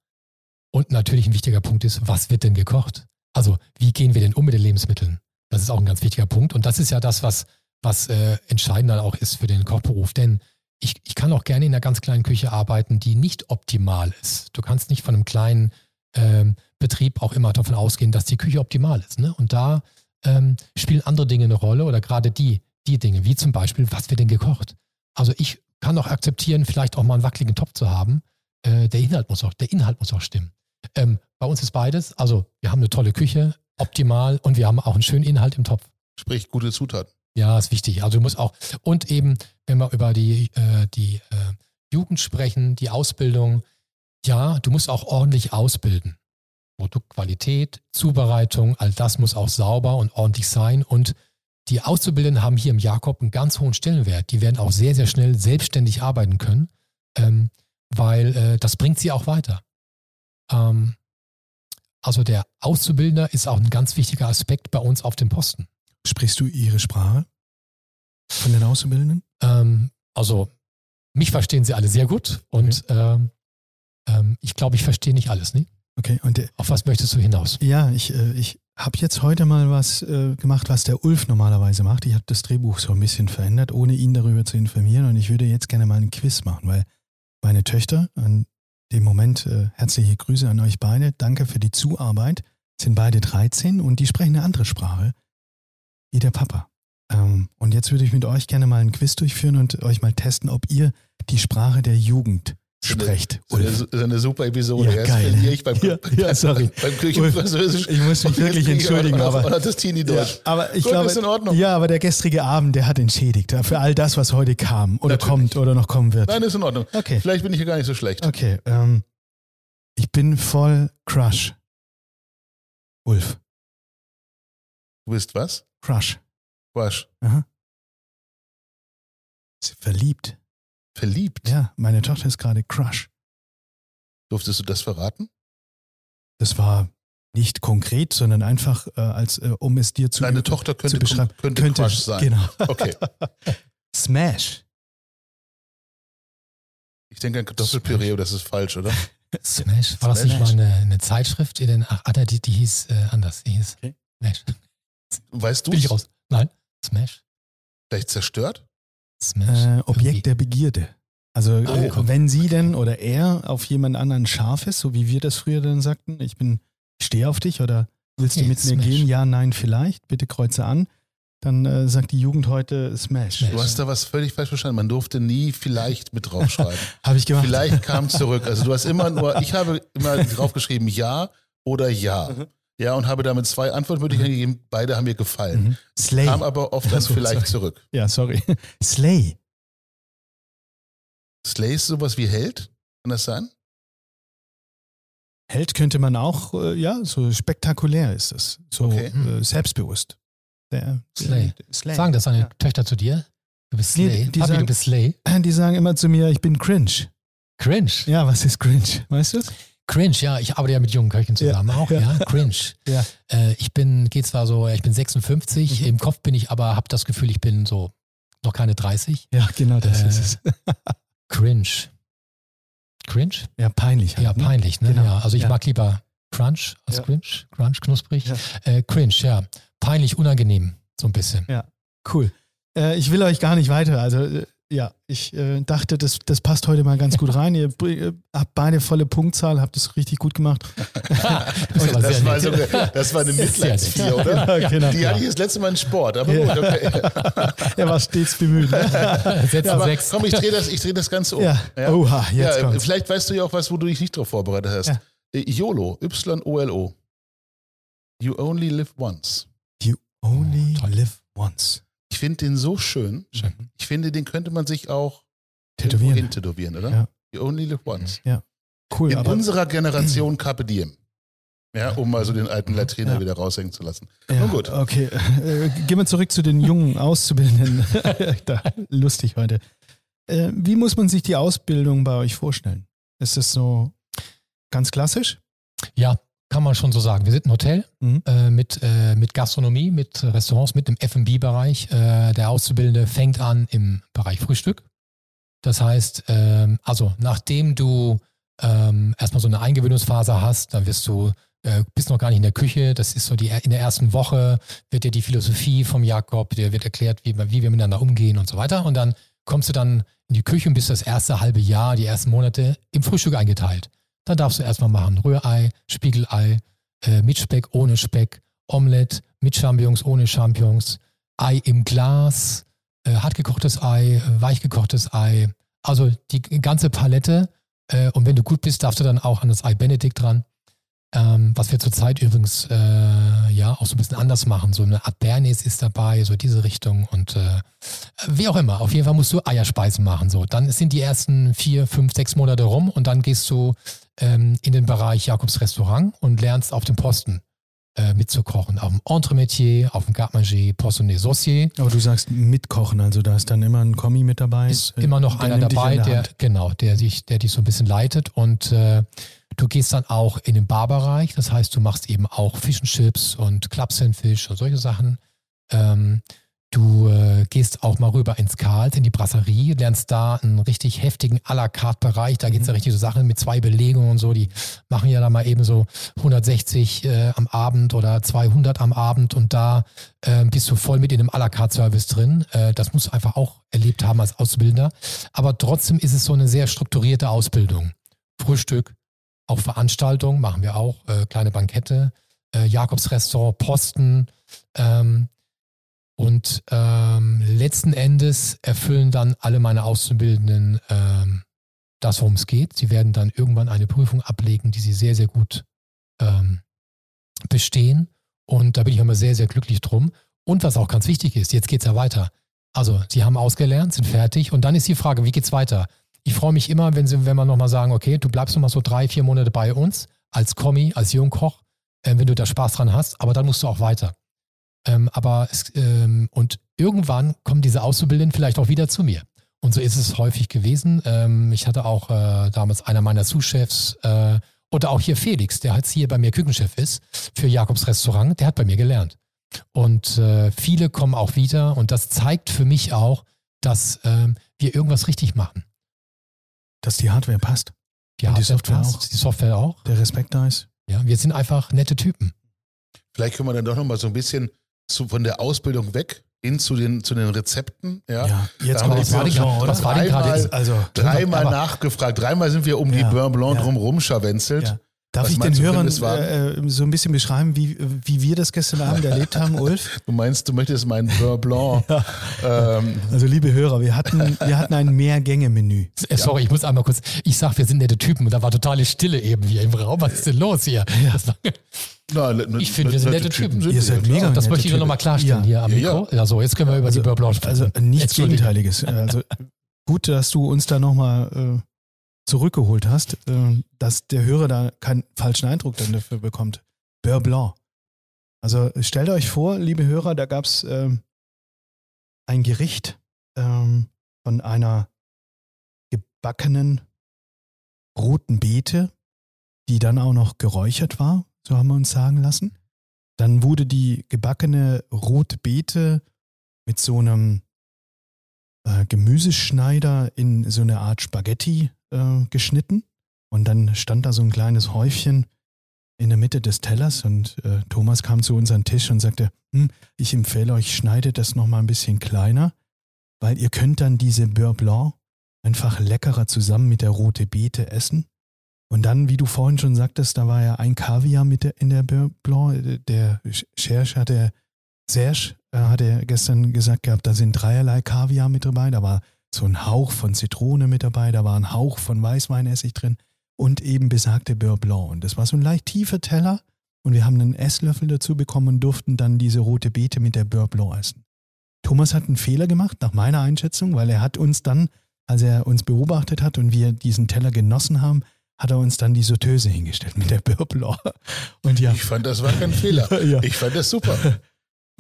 Und natürlich ein wichtiger Punkt ist, was wird denn gekocht? Also, wie gehen wir denn um mit den Lebensmitteln? Das ist auch ein ganz wichtiger Punkt. Und das ist ja das, was, was äh, entscheidend auch ist für den Kochberuf. Denn ich, ich kann auch gerne in einer ganz kleinen Küche arbeiten, die nicht optimal ist. Du kannst nicht von einem kleinen ähm, Betrieb auch immer davon ausgehen, dass die Küche optimal ist. Ne? Und da ähm, spielen andere Dinge eine Rolle oder gerade die, die Dinge, wie zum Beispiel, was wird denn gekocht? Also ich kann auch akzeptieren, vielleicht auch mal einen wackeligen Topf zu haben. Äh, der Inhalt muss auch, der Inhalt muss auch stimmen. Ähm, bei uns ist beides. Also wir haben eine tolle Küche, optimal und wir haben auch einen schönen Inhalt im Topf. Sprich, gute Zutaten. Ja, ist wichtig. Also du musst auch, und eben, wenn wir über die, äh, die äh, Jugend sprechen, die Ausbildung, ja, du musst auch ordentlich ausbilden. Produktqualität, Zubereitung, all das muss auch sauber und ordentlich sein. Und die Auszubildenden haben hier im Jakob einen ganz hohen Stellenwert. Die werden auch sehr, sehr schnell selbstständig arbeiten können, ähm, weil äh, das bringt sie auch weiter. Ähm, also der Auszubildender ist auch ein ganz wichtiger Aspekt bei uns auf dem Posten. Sprichst du ihre Sprache von den Auszubildenden? Ähm, also mich verstehen sie alle sehr gut und ähm, ähm, ich glaube, ich verstehe nicht alles. Ne? Okay, und der, Auf was möchtest du hinaus? Ja, ich, äh, ich habe jetzt heute mal was äh, gemacht, was der Ulf normalerweise macht. Ich habe das Drehbuch so ein bisschen verändert, ohne ihn darüber zu informieren. Und ich würde jetzt gerne mal einen Quiz machen, weil meine Töchter, an dem Moment äh, herzliche Grüße an euch beide, danke für die Zuarbeit, sind beide 13 und die sprechen eine andere Sprache wie der Papa. Ähm, und jetzt würde ich mit euch gerne mal einen Quiz durchführen und euch mal testen, ob ihr die Sprache der Jugend sprecht. So eine, so eine super Episode. Ja, Erst geil. verliere ich beim, Ja, ja, sorry. beim Küchenfranzösisch. Ich muss mich wirklich entschuldigen, noch- aber- das Teenie Deutsch. aber ich Gut, glaube, ist in Ordnung. ja, aber der gestrige Abend, der hat entschädigt für all das, was heute kam oder Natürlich. kommt oder noch kommen wird. Nein, ist in Ordnung. Okay. Vielleicht bin ich ja gar nicht so schlecht. Okay, ähm, ich bin voll Crush. Ulf, Du bist was? Crush. Quatsch. Ist verliebt. Verliebt? Ja, meine Tochter ist gerade Crush. Durftest du das verraten? Das war nicht konkret, sondern einfach, äh, als äh, um es dir zu Deine äh, Tochter könnte, zu beschreiben. könnte, könnte Crush sein. Genau. Okay. Smash. Ich denke an Kartoffelpüree, das ist falsch, oder? Smash. War das nicht mal eine, eine Zeitschrift? Die denn, ach, ah, die, die hieß äh, anders. Die hieß Okay. Smash. Weißt du Bin ich raus. Nein. Smash. Vielleicht zerstört? Smash. Äh, Objekt der Begierde. Also Oh, äh, wenn sie denn oder er auf jemand anderen scharf ist, so wie wir das früher dann sagten, ich bin, ich stehe auf dich oder willst du Okay, mit mir Smash. gehen? Ja, nein, vielleicht, bitte kreuze an. Dann äh, sagt die Jugend heute Smash. Smash. Du hast da was völlig falsch verstanden. Man durfte nie vielleicht mit draufschreiben. Habe ich gemacht. vielleicht kam zurück. Also du hast immer nur, ich habe immer draufgeschrieben ja oder ja. Mhm. Ja, und habe damit zwei Antwortmöglichkeiten gegeben. Beide haben mir gefallen. Mhm. Slay. Kam aber oft so, vielleicht sorry. zurück. Ja, sorry. Slay. Slay ist sowas wie Held? Kann das sein? Held könnte man auch, äh, ja, so spektakulär ist es. So Okay. äh, selbstbewusst. Der, Slay. Slay. Sagen das deine Ja. Töchter zu dir? Du bist Nee, Slay. die- die Papi, du sagen- bist Slay. Die sagen immer zu mir, ich bin cringe. Cringe. Ja, was ist cringe? Weißt du es? Cringe, ja. Ich arbeite ja mit jungen Köchen zusammen auch, ja. ja. Cringe. Ja. Äh, ich bin, geht zwar so, ich bin 56, Mhm. im Kopf bin ich aber, habe das Gefühl, ich bin so noch keine 30. Ja, genau das Äh, ist es. Cringe. Cringe? Ja, peinlich halt. Ja, ne? peinlich, ne? Genau. Ja, also ich Ja. mag lieber Crunch als Ja. Cringe. Crunch, knusprig. Ja. Äh, cringe, ja. Peinlich, unangenehm, so ein bisschen. Cool. Äh, ich will euch gar nicht weiter. Also, äh, ja, ich äh, dachte, das, das passt heute mal ganz gut rein. Ihr äh, habt beide volle Punktzahl, habt es richtig gut gemacht. Bist aber Das war, nett. sogar, das war eine Mitleidsvier, oder? Ja, genau. Die hatte ich das letzte Mal in Sport, aber Ja. gut, okay. Er war stets bemüht. Ne? Sätze Aber sechs. komm, ich drehe das, ich dreh das Ganze um. Ja. Oha, jetzt ja, kommt's. vielleicht weißt du ja auch was, wo du dich nicht drauf vorbereitet hast. Ja. Äh, YOLO, Y-O-L-O. You only live once. You only live once. Ich finde den so schön. Schön. Ich finde, den könnte man sich auch Tätowieren. tätowieren, oder? Ja. You only live once. Cool, In unserer Generation Carpe Diem. Ja, um mal so den alten Latriner Ja. wieder raushängen zu lassen. ja, Nun gut. Okay, äh, gehen wir zurück zu den jungen Auszubildenden. da, lustig heute. Äh, wie muss man sich die Ausbildung bei euch vorstellen? Ist das so ganz klassisch? Ja, kann man schon so sagen. Wir sind ein Hotel Mhm. äh, mit, äh, mit Gastronomie, mit Restaurants, mit dem F&B-Bereich. Äh, der Auszubildende fängt an im Bereich Frühstück. Das heißt, ähm, also nachdem du ähm, erstmal so eine Eingewöhnungsphase hast, dann wirst du äh, bist noch gar nicht in der Küche. Das ist so die in der ersten Woche wird dir die Philosophie vom Jakob, dir wird erklärt, wie, wie wir miteinander umgehen und so weiter. Und dann kommst du dann in die Küche und bist das erste halbe Jahr, die ersten Monate im Frühstück eingeteilt. Dann darfst du erstmal machen Rührei, Spiegelei, äh, mit Speck, ohne Speck, Omelette, mit Champignons, ohne Champignons, Ei im Glas, äh, hartgekochtes Ei, weichgekochtes Ei. Also die ganze Palette. Äh, und wenn du gut bist, darfst du dann auch an das Ei Benedikt dran. Ähm, was wir zurzeit übrigens äh, ja auch so ein bisschen anders machen. So eine Art Bernays ist dabei, so diese Richtung und äh, wie auch immer. Auf jeden Fall musst du Eierspeisen machen. So, dann sind die ersten vier, fünf, sechs Monate rum und dann gehst du ähm, in den Bereich Jakobs Restaurant und lernst auf dem Posten äh, mitzukochen. Auf dem Entremetier, auf dem Garde-Manger, Poissonnet, Saucier. Aber du sagst mitkochen, also da ist dann immer ein Kommi mit dabei. Ist Äh, immer noch der einer dabei, der, genau, der dich, der dich so ein bisschen leitet und äh, du gehst dann auch in den Barbereich. Das heißt, du machst eben auch Fish and Chips und Club Sandfish und solche Sachen. Ähm, du äh, gehst auch mal rüber ins Karls, in die Brasserie, lernst da einen richtig heftigen à la carte Bereich. Da geht's ja richtig so Sachen mit zwei Belegungen und so. Die machen ja da mal eben so 160 äh, am Abend oder 200 am Abend und da äh, bist du voll mit in einem à la carte Service drin. Äh, das musst du einfach auch erlebt haben als Auszubildender. Aber trotzdem ist es so eine sehr strukturierte Ausbildung. Frühstück, auch Veranstaltungen machen wir auch, äh, kleine Bankette, äh, Jakobs Restaurant, Posten. Ähm, und ähm, letzten Endes erfüllen dann alle meine Auszubildenden ähm, das, worum es geht. Sie werden dann irgendwann eine Prüfung ablegen, die sie sehr, sehr gut ähm, bestehen. Und da bin ich immer sehr, sehr glücklich drum. Und was auch ganz wichtig ist, jetzt geht's ja weiter. Also, sie haben ausgelernt, sind fertig und dann ist die Frage, wie geht's weiter? Ich freue mich immer, wenn, sie, wenn wir nochmal sagen, okay, du bleibst nochmal so drei, vier Monate bei uns als Kommi, als Jungkoch, äh, wenn du da Spaß dran hast, aber dann musst du auch weiter. Ähm, aber es, ähm, und irgendwann kommen diese Auszubildenden vielleicht auch wieder zu mir. Und so ist es häufig gewesen. Ähm, ich hatte auch äh, damals einer meiner Sous-Chefs äh, oder auch hier Felix, der jetzt hier bei mir Küchenchef ist für Jakobs Restaurant, der hat bei mir gelernt. Und äh, viele kommen auch wieder und das zeigt für mich auch, dass ähm, wir irgendwas richtig machen. Dass die Hardware passt. Die, Und die Hardware Software passt, auch. Die Software auch. Der Respekt da ist. Ja, wir sind einfach nette Typen. Vielleicht können wir dann doch nochmal so ein bisschen zu, von der Ausbildung weg hin zu den, zu den Rezepten. Ja. jetzt Da haben kommt wir die die Beurre Frage- Blanc, was war denn gerade Dreimal- jetzt? Also, Dreimal Aber- nachgefragt, dreimal sind wir um die Ja, Beurre Blanc ja. drumherum scharwenzelt. Ja. Darf Was ich den Hörern war- äh, so ein bisschen beschreiben, wie, wie wir das gestern Abend erlebt haben, Ulf? Du meinst, du möchtest meinen Beurre Blanc. ähm, Also liebe Hörer, wir hatten, wir hatten ein Mehrgänge-Menü. Äh, Sorry, ich muss einmal kurz, ich sag, wir sind nette Typen und da war totale Stille eben hier im Raum. Was ist denn los hier? War, na, ne- Ich finde, wir sind nette Typen. sind Ihr wir, seid mega das möchte ich nur Typen. nochmal klarstellen Ja. hier am Ja, Mikro. Ja, so, jetzt können wir über die Beurre Blanc Also sprechen. nichts Entschuldige. Gegenteiliges. Also gut, dass du uns da nochmal äh, zurückgeholt hast, äh, dass der Hörer da keinen falschen Eindruck dann dafür bekommt. Beurre Blanc. Also stellt euch vor, liebe Hörer, da gab es ähm, ein Gericht ähm, von einer gebackenen roten Beete, die dann auch noch geräuchert war, so haben wir uns sagen lassen. Dann wurde die gebackene rote Beete mit so einem äh, Gemüseschneider in so eine Art Spaghetti äh, geschnitten. Und dann stand da so ein kleines Häufchen in der Mitte des Tellers und äh, Thomas kam zu unserem Tisch und sagte, hm, ich empfehle euch, schneidet das nochmal ein bisschen kleiner, weil ihr könnt dann diese Beurre Blanc einfach leckerer zusammen mit der rote Beete essen. Und dann, wie du vorhin schon sagtest, da war ja ein Kaviar mit der, in der Beurre Blanc. Der Serge hatte, Serge äh, hat er gestern gesagt gehabt, da sind dreierlei Kaviar mit dabei. Da war so ein Hauch von Zitrone mit dabei, da war ein Hauch von Weißweinessig drin und eben besagte Beurre Blanc. Und das war so ein leicht tiefer Teller und wir haben einen Esslöffel dazu bekommen und durften dann diese rote Beete mit der Beurre Blanc essen. Thomas hat einen Fehler gemacht, nach meiner Einschätzung, weil er hat uns dann, als er uns beobachtet hat und wir diesen Teller genossen haben, hat er uns dann die Sauteuse hingestellt mit der Beurre Blanc. Und ja, Ich fand, das war kein Fehler. Ja. Ich fand das super.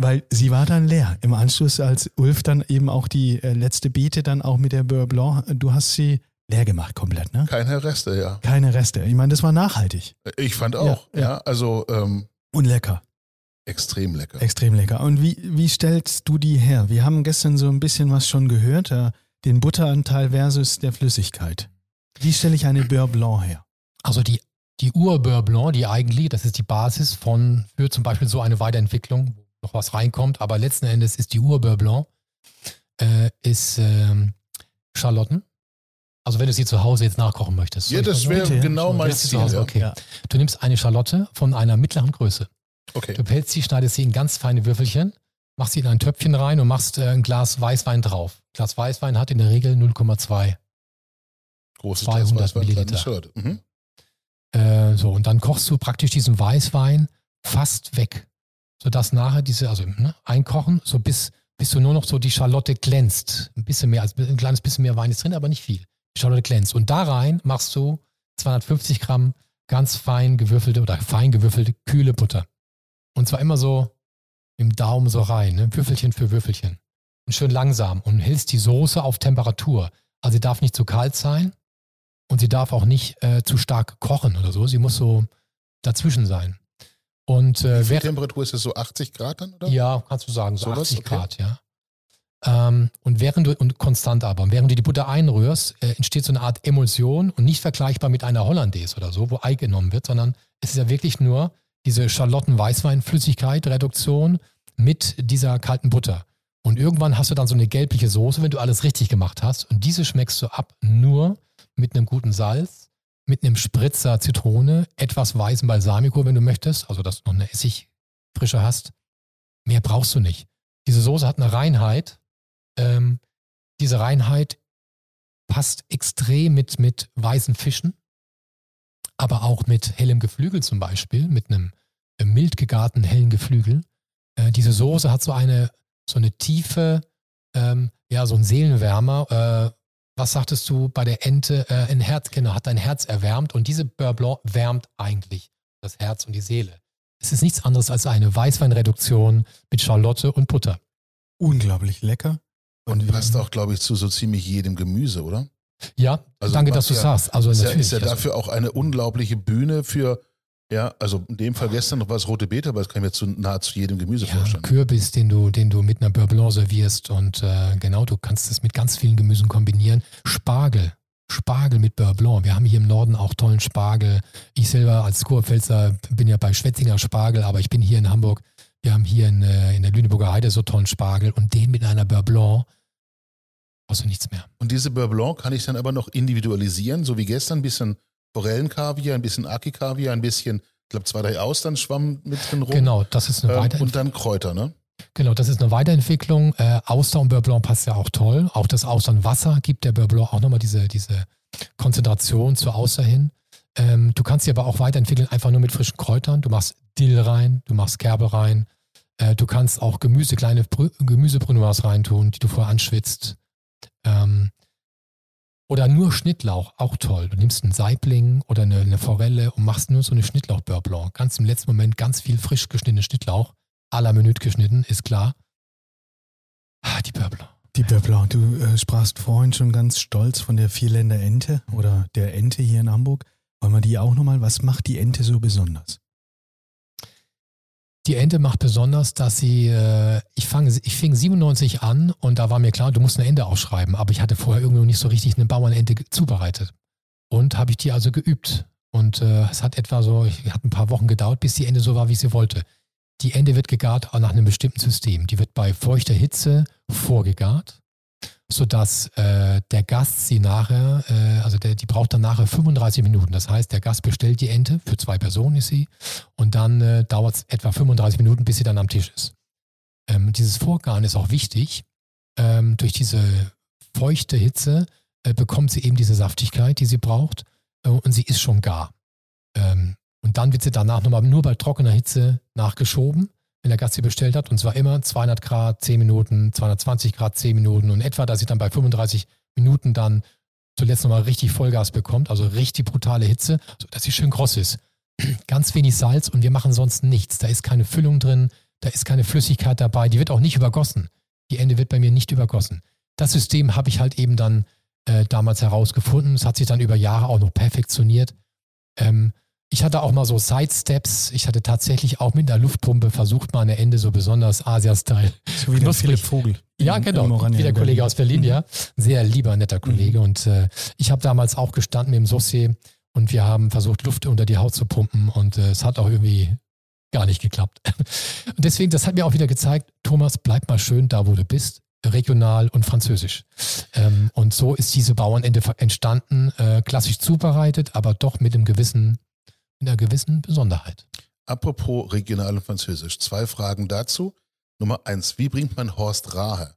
Weil sie war dann leer. Im Anschluss, als Ulf dann eben auch die äh, letzte Beete dann auch mit der Beurre Blanc, äh, du hast sie leer gemacht komplett, ne? Keine Reste, ja. Keine Reste. Ich meine, das war nachhaltig Ich fand auch, Ja, ja. ja. Also ähm, und lecker. extrem lecker. Extrem lecker. Und wie, wie stellst du die her? Wir haben gestern so ein bisschen was schon gehört, äh, den Butteranteil versus der Flüssigkeit. Wie stelle ich eine Beurre Blanc her? Also die, die Ur-Beurre Blanc, die eigentlich, das ist die Basis von, für zum Beispiel so eine Weiterentwicklung, wo noch was reinkommt, aber letzten Endes ist die Ur-Beurre Blanc, äh, ist ähm, Schalotten. Also wenn du sie zu Hause jetzt nachkochen möchtest. Ja, das mal wäre genau ja. mein Ziel. Ja. Okay. Ja. Du nimmst eine Schalotte von einer mittleren Größe. Okay. Du pelzt sie, schneidest sie in ganz feine Würfelchen, machst sie in ein Töpfchen rein und machst äh, ein Glas Weißwein drauf. Glas Weißwein hat in der Regel 0,2. Großes 200 Glas Weißwein, Milliliter. Mhm. Äh, so, und dann kochst du praktisch diesen Weißwein fast weg. Sodass nachher diese, also ne, einkochen, so bis, bis du nur noch so die Schalotte glänzt. Ein bisschen mehr, als ein kleines bisschen mehr Wein ist drin, aber nicht viel. Die Schalotte glänzt. Und da rein machst du 250 Gramm ganz fein gewürfelte oder fein gewürfelte kühle Butter. Und zwar immer so im Daumen so rein, ne? Würfelchen für Würfelchen. Und schön langsam und hältst die Soße auf Temperatur. Also sie darf nicht zu kalt sein und sie darf auch nicht äh, zu stark kochen oder so. Sie muss so dazwischen sein. Und Wie äh, viel wer, Temperatur ist das so 80 Grad dann? Oder? ja, kannst du sagen, so Sowas? 80 Okay. Grad, ja. Ähm, und während du, und konstant aber, während du die Butter einrührst, äh, entsteht so eine Art Emulsion und nicht vergleichbar mit einer Hollandaise oder so, wo Ei genommen wird, sondern es ist ja wirklich nur diese Schalotten-Weißwein-Flüssigkeit, Reduktion mit dieser kalten Butter. Und irgendwann hast du dann so eine gelbliche Soße, wenn du alles richtig gemacht hast. Und diese schmeckst du ab nur mit einem guten Salz, mit einem Spritzer Zitrone, etwas weißem Balsamico, wenn du möchtest, also dass du noch eine Essigfrische hast. Mehr brauchst du nicht. Diese Soße hat eine Reinheit. Ähm, diese Reinheit passt extrem mit, mit weißen Fischen, aber auch mit hellem Geflügel zum Beispiel, mit einem äh, mild gegarten hellen Geflügel. Äh, diese Soße hat so eine, so eine tiefe, ähm, ja, so ein Seelenwärmer. Äh, was sagtest du bei der Ente? Äh, ein Herz, genau, hat dein Herz erwärmt und diese Beurre Blanc wärmt eigentlich das Herz und die Seele. Es ist nichts anderes als eine Weißweinreduktion mit Charlotte und Butter. Unglaublich lecker. Und passt auch, glaube ich, zu so ziemlich jedem Gemüse, oder? Ja, Also danke, dass du ja- sagst. Also Ist ja, natürlich. ist ja also, dafür auch eine unglaubliche Bühne für, ja, also in dem Fall gestern noch war es rote Beete, aber das kann ich mir zu nahezu jedem Gemüse ja, vorstellen. Kürbis, den du, den du mit einer Beurre Blanc servierst und äh, genau, du kannst es mit ganz vielen Gemüsen kombinieren. Spargel, Spargel mit Beurre Blanc. Wir haben hier im Norden auch tollen Spargel. Ich selber als Kurpfälzer bin ja bei Schwetzinger Spargel, aber ich bin hier in Hamburg. Wir haben hier in, äh, in der Lüneburger Heide so tollen Spargel und den mit einer Beurre Blanc brauchst du nichts mehr. Und diese Beurre Blanc kann ich dann aber noch individualisieren, so wie gestern, ein bisschen Forellenkaviar, ein bisschen Aki-Kaviar, ein bisschen, ich glaube, zwei, drei Austern schwammen mit drin rum. Genau, das ist eine Ähm, Weiterentwicklung. und dann Kräuter, ne? Genau, das ist eine Weiterentwicklung. Äh, Auster und Beurre Blanc passt ja auch toll. Auch das Austernwasser gibt der Beurre Blanc auch nochmal diese, diese Konzentration zur Auster hin. Ähm, du kannst sie aber auch weiterentwickeln, einfach nur mit frischen Kräutern. Du machst Dill rein, du machst Kerbel rein. Äh, du kannst auch Gemüse, kleine Brü Gemüsebrünoirs reintun, die du vorher anschwitzt. Ähm, oder nur Schnittlauch, auch toll. Du nimmst einen Saibling oder eine, eine Forelle und machst nur so eine Schnittlauch-Beurre Blanc. Ganz im letzten Moment ganz viel frisch geschnittenen Schnittlauch à la Minute geschnitten, ist klar. Ah, die Beurre. Die Beurre du äh, sprachst vorhin schon ganz stolz von der Vierländer Ente oder der Ente hier in Hamburg. Wollen wir die auch nochmal? Was macht die Ente so besonders? Die Ente macht besonders, dass sie, äh, ich, fang, ich fing 97 an und da war mir klar, du musst eine Ente aufschreiben, aber ich hatte vorher irgendwie noch nicht so richtig eine Bauernente zubereitet. Und habe ich die also geübt. Und äh, es hat etwa so, ich, hat ein paar Wochen gedauert, bis die Ente so war, wie sie wollte. Die Ente wird gegart nach einem bestimmten System. Die wird bei feuchter Hitze vorgegart, sodass äh, der Gast sie nachher, äh, also der, die braucht dann nachher 35 Minuten. Das heißt, der Gast bestellt die Ente, für zwei Personen ist sie, und dann äh, dauert es etwa 35 Minuten, bis sie dann am Tisch ist. Ähm, dieses Vorgaren ist auch wichtig. Ähm, durch diese feuchte Hitze äh, bekommt sie eben diese Saftigkeit, die sie braucht, äh, und sie ist schon gar. Ähm, und dann wird sie danach nochmal nur bei trockener Hitze nachgeschoben, wenn der Gast sie bestellt hat. Und zwar immer 200 Grad, 10 Minuten, 220 Grad, 10 Minuten und etwa, dass sie dann bei 35 Minuten dann zuletzt nochmal richtig Vollgas bekommt, also richtig brutale Hitze, sodass sie schön kross ist. Ganz wenig Salz und wir machen sonst nichts. Da ist keine Füllung drin, da ist keine Flüssigkeit dabei, die wird auch nicht übergossen. Die Ende wird bei mir nicht übergossen. Das System habe ich halt eben dann äh, damals herausgefunden. Es hat sich dann über Jahre auch noch perfektioniert. Ähm, ich hatte auch mal so Side-Steps. Ich hatte tatsächlich auch mit einer Luftpumpe versucht, mal eine Ende so besonders Asia-Style So wie der Knusprig. Philipp Vogel. ja, im- genau. im Wie der in Kollege aus Berlin, Mhm. ja. Sehr lieber, netter Kollege. Und äh, ich habe damals auch gestanden mit dem Saucier und wir haben versucht, Luft unter die Haut zu pumpen und äh, es hat auch irgendwie gar nicht geklappt. Und deswegen, das hat mir auch wieder gezeigt, Thomas, bleib mal schön da, wo du bist, regional und französisch. Ähm, und so ist diese Bauernente ver- entstanden, äh, klassisch zubereitet, aber doch mit einem gewissen, mit einer gewissen Besonderheit. Apropos regional und französisch, zwei Fragen dazu. Nummer eins, wie bringt man Horst Rahe,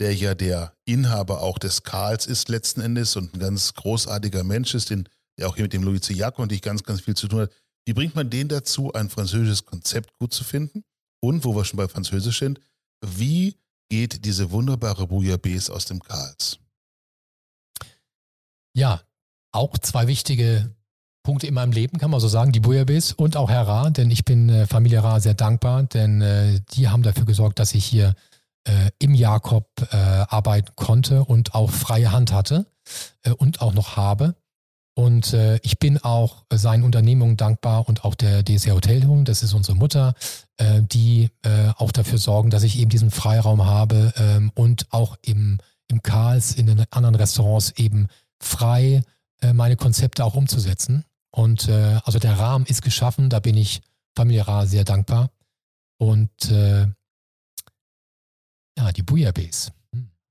der ja der Inhaber auch des Karls ist letzten Endes und ein ganz großartiger Mensch ist, den, der auch hier mit dem Louis. Jacques und ich ganz, ganz viel zu tun hat, wie bringt man den dazu, ein französisches Konzept gut zu finden? Und, wo wir schon bei Französisch sind, wie geht diese wunderbare Bouillabaisse aus dem Karls? Ja, auch zwei wichtige Punkte in meinem Leben, kann man so sagen, die Bouillabaisse und auch Herr Ra, denn ich bin äh, Familie Ra sehr dankbar, denn äh, die haben dafür gesorgt, dass ich hier äh, im Jakob äh, arbeiten konnte und auch freie Hand hatte äh, und auch noch habe. Und äh, ich bin auch seinen Unternehmungen dankbar und auch der DSR Hotelhung, das ist unsere Mutter, die auch dafür sorgen, dass ich eben diesen Freiraum habe ähm, und auch im, im Karls, in den anderen Restaurants eben frei meine Konzepte auch umzusetzen. Und äh, also der Rahmen ist geschaffen, da bin ich Familie Ra sehr dankbar. Und äh, ja, die Bouillabaisse.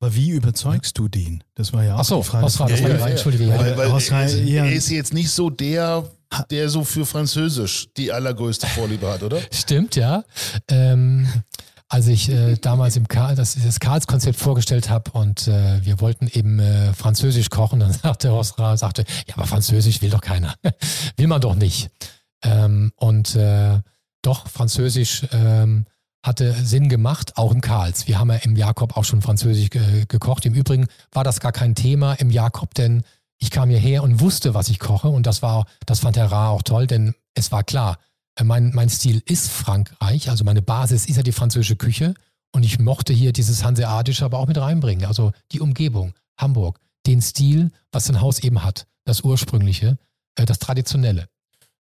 Aber wie überzeugst du den? Das war ja auch Ach so, die Frage. Horst das Ja, war ja, ja, ja. entschuldige. Ja. Weil, weil er, ist, eher- er ist jetzt nicht so der, der so für Französisch die allergrößte Vorliebe hat, oder? Stimmt, ja. Ähm, als ich äh, damals im Karl, das, das Karls-Konzept vorgestellt habe und äh, wir wollten eben äh, Französisch kochen, dann sagte Horst Ra, sagte, ja, aber Französisch will doch keiner. will man doch nicht. Ähm, und äh, doch, Französisch ähm, hatte Sinn gemacht, auch im Karls. Wir haben ja im Jakob auch schon Französisch ge gekocht. Im Übrigen war das gar kein Thema im Jakob, denn ich kam hierher und wusste, was ich koche und das war, das fand Herr Ra auch toll, denn es war klar, mein, mein Stil ist Frankreich, also meine Basis ist ja die französische Küche. Und ich mochte hier dieses Hanseatische aber auch mit reinbringen. Also die Umgebung, Hamburg, den Stil, was ein Haus eben hat, das ursprüngliche, äh, das traditionelle.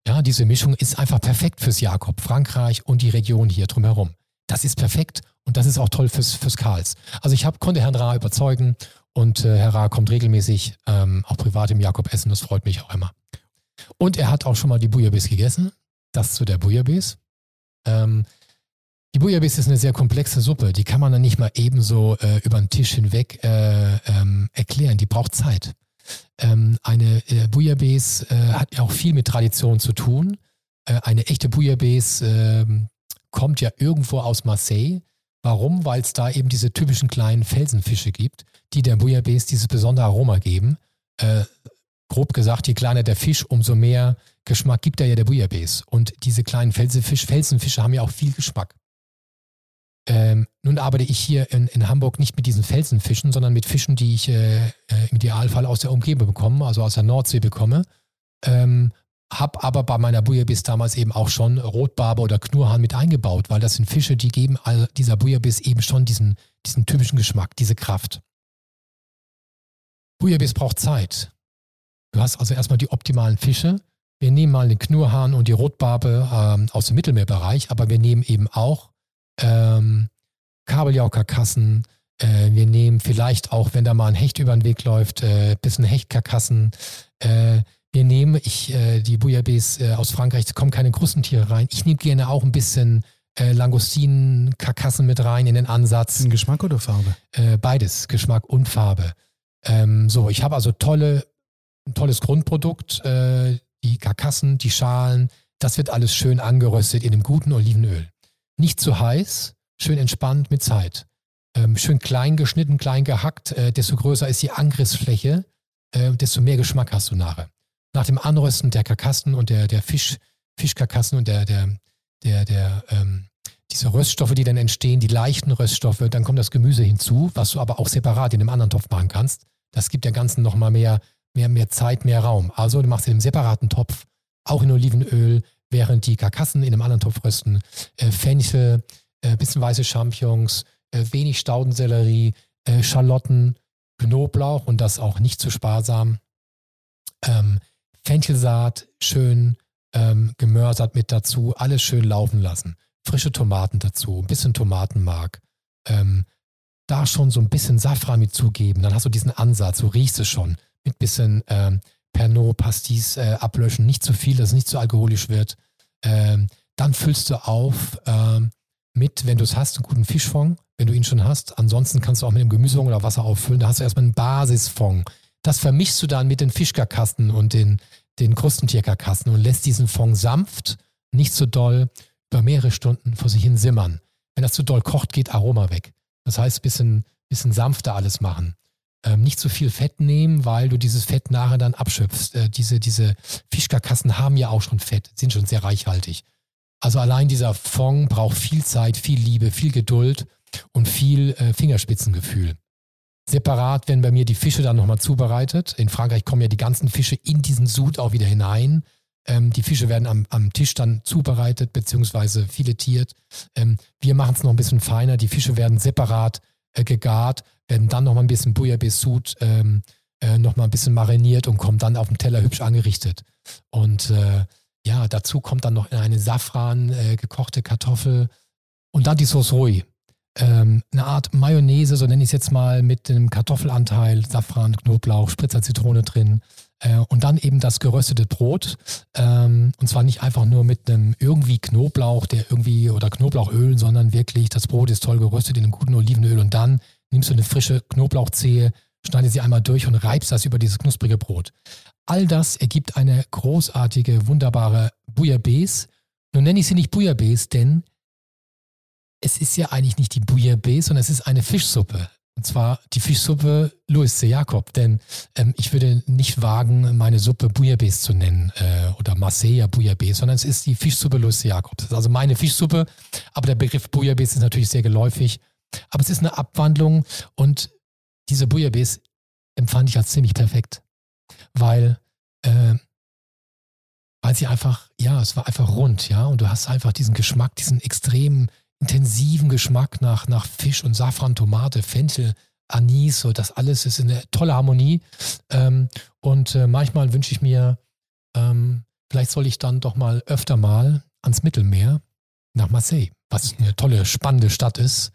Ja, diese Mischung ist einfach perfekt fürs Jakob, Frankreich und die Region hier drumherum. Das ist perfekt und das ist auch toll fürs, fürs Karls. Also ich hab, konnte Herrn Ra überzeugen und äh, Herr Ra kommt regelmäßig ähm, auch privat im Jakob essen, das freut mich auch immer. Und er hat auch schon mal die Bouillabaisse gegessen. Das zu der Bouillabaisse. Ähm, die Bouillabaisse ist eine sehr komplexe Suppe. Die kann man dann nicht mal ebenso äh, über den Tisch hinweg äh, ähm, erklären. Die braucht Zeit. Ähm, eine äh, Bouillabaisse äh, hat ja auch viel mit Tradition zu tun. Äh, eine echte Bouillabaisse ähm, kommt ja irgendwo aus Marseille. Warum? Weil es da eben diese typischen kleinen Felsenfische gibt, die der Bouillabaisse dieses besondere Aroma geben. Äh, grob gesagt, je kleiner der Fisch, umso mehr Geschmack gibt er ja der Bouillabaisse. Und diese kleinen Felsenfisch, Felsenfische haben ja auch viel Geschmack. Ähm, nun arbeite ich hier in, in, Hamburg nicht mit diesen Felsenfischen, sondern mit Fischen, die ich äh, äh im Idealfall aus der Umgebung bekomme, also aus der Nordsee bekomme. Ähm, hab aber bei meiner Bouillabaisse damals eben auch schon Rotbarbe oder Knurrhahn mit eingebaut, weil das sind Fische, die geben dieser Bouillabaisse eben schon diesen, diesen typischen Geschmack, diese Kraft. Bouillabaisse braucht Zeit. Du hast also erstmal die optimalen Fische. Wir nehmen mal den Knurrhahn und die Rotbarbe ähm, aus dem Mittelmeerbereich, aber wir nehmen eben auch ähm, Kabeljaukarkassen. Äh, wir nehmen vielleicht auch, wenn da mal ein Hecht über den Weg läuft, äh, bisschen Hechtkarkassen. Äh, wir nehmen, ich, äh, die Bouillabaisse äh, aus Frankreich, es kommen keine Krustentiere rein. Ich nehme gerne auch ein bisschen äh, Langustinen, Karkassen mit rein in den Ansatz. In Geschmack oder Farbe? Äh, beides, Geschmack und Farbe. Ähm, so, ich habe also tolle, ein tolles Grundprodukt, äh, die Karkassen, die Schalen, das wird alles schön angeröstet in einem guten Olivenöl. Nicht zu heiß, schön entspannt mit Zeit. Ähm, schön klein geschnitten, klein gehackt, äh, desto größer ist die Angriffsfläche, äh, desto mehr Geschmack hast du nachher nach dem Anrösten der Karkassen und der, der Fisch, Fischkarkassen und der, der, der, der, ähm, diese Röststoffe, die dann entstehen, die leichten Röststoffe, dann kommt das Gemüse hinzu, was du aber auch separat in einem anderen Topf machen kannst. Das gibt der Ganzen nochmal mehr, mehr, mehr Zeit, mehr Raum. Also du machst in einem separaten Topf, auch in Olivenöl, während die Karkassen in einem anderen Topf rösten, äh, Fenchel, äh, bisschen weiße Champignons, äh, wenig Staudensellerie, äh, Schalotten, Knoblauch und das auch nicht zu sparsam. Ähm, Fenchelsaat schön ähm, gemörsert mit dazu, alles schön laufen lassen. Frische Tomaten dazu, ein bisschen Tomatenmark. Ähm, da schon so ein bisschen Safran mit zugeben, dann hast du diesen Ansatz, du riechst es schon. Mit bisschen ähm, Pernod, Pastis äh, ablöschen, nicht zu viel, dass es nicht zu alkoholisch wird. Ähm, dann füllst du auf ähm, mit, wenn du es hast, einen guten Fischfond, wenn du ihn schon hast. Ansonsten kannst du auch mit dem Gemüsefond oder Wasser auffüllen. Da hast du erstmal einen Basisfond. Das vermischst du dann mit den Fischkarkassen und den, den Krustentierkarkassen und lässt diesen Fond sanft, nicht zu so doll, über mehrere Stunden vor sich hin simmern. Wenn das zu doll kocht, geht Aroma weg. Das heißt, ein bisschen, bisschen sanfter alles machen. Ähm, nicht zu viel Fett nehmen, weil du dieses Fett nachher dann abschöpfst. Äh, diese, diese Fischkarkassen haben ja auch schon Fett, sind schon sehr reichhaltig. Also allein dieser Fond braucht viel Zeit, viel Liebe, viel Geduld und viel äh, Fingerspitzengefühl. Separat werden bei mir die Fische dann nochmal zubereitet. In Frankreich kommen ja die ganzen Fische in diesen Sud auch wieder hinein. Ähm, die Fische werden am, am, Tisch dann zubereitet beziehungsweise filetiert. Ähm, wir machen es noch ein bisschen feiner. Die Fische werden separat äh, gegart, werden dann nochmal ein bisschen Bouillabaisse ähm, äh, nochmal ein bisschen mariniert und kommen dann auf dem Teller hübsch angerichtet. Und äh, ja, dazu kommt dann noch eine Safran äh, gekochte Kartoffel und dann die Sauce Rui ähm, eine Art Mayonnaise, so nenne ich es jetzt mal, mit einem Kartoffelanteil, Safran, Knoblauch, Spritzer Zitrone drin. Äh, und dann eben das geröstete Brot. Ähm, und zwar nicht einfach nur mit einem irgendwie Knoblauch, der irgendwie oder Knoblauchöl, sondern wirklich, das Brot ist toll geröstet in einem guten Olivenöl. Und dann nimmst du eine frische Knoblauchzehe, schneidest sie einmal durch und reibst das über dieses knusprige Brot. All das ergibt eine großartige, wunderbare Bouillabaisse. Nun nenne ich sie nicht Bouillabaisse, denn es ist ja eigentlich nicht die Bouillabaisse, sondern es ist eine Fischsuppe. Und zwar die Fischsuppe Louis de Jacob. Denn ähm, ich würde nicht wagen, meine Suppe Bouillabaisse zu nennen äh, oder Marseilla Bouillabaisse, sondern es ist die Fischsuppe Louis de Jacob. Das ist also meine Fischsuppe. Aber der Begriff Bouillabaisse ist natürlich sehr geläufig. Aber es ist eine Abwandlung und diese Bouillabaisse empfand ich als ziemlich perfekt. Weil, äh, weil sie einfach, ja, es war einfach rund, ja, und du hast einfach diesen Geschmack, diesen extremen, intensiven Geschmack nach, nach Fisch und Safran, Tomate, Fenchel, Anis, so das alles ist eine tolle Harmonie. Ähm, und äh, manchmal wünsche ich mir, ähm, vielleicht soll ich dann doch mal öfter mal ans Mittelmeer nach Marseille, was eine tolle, spannende Stadt ist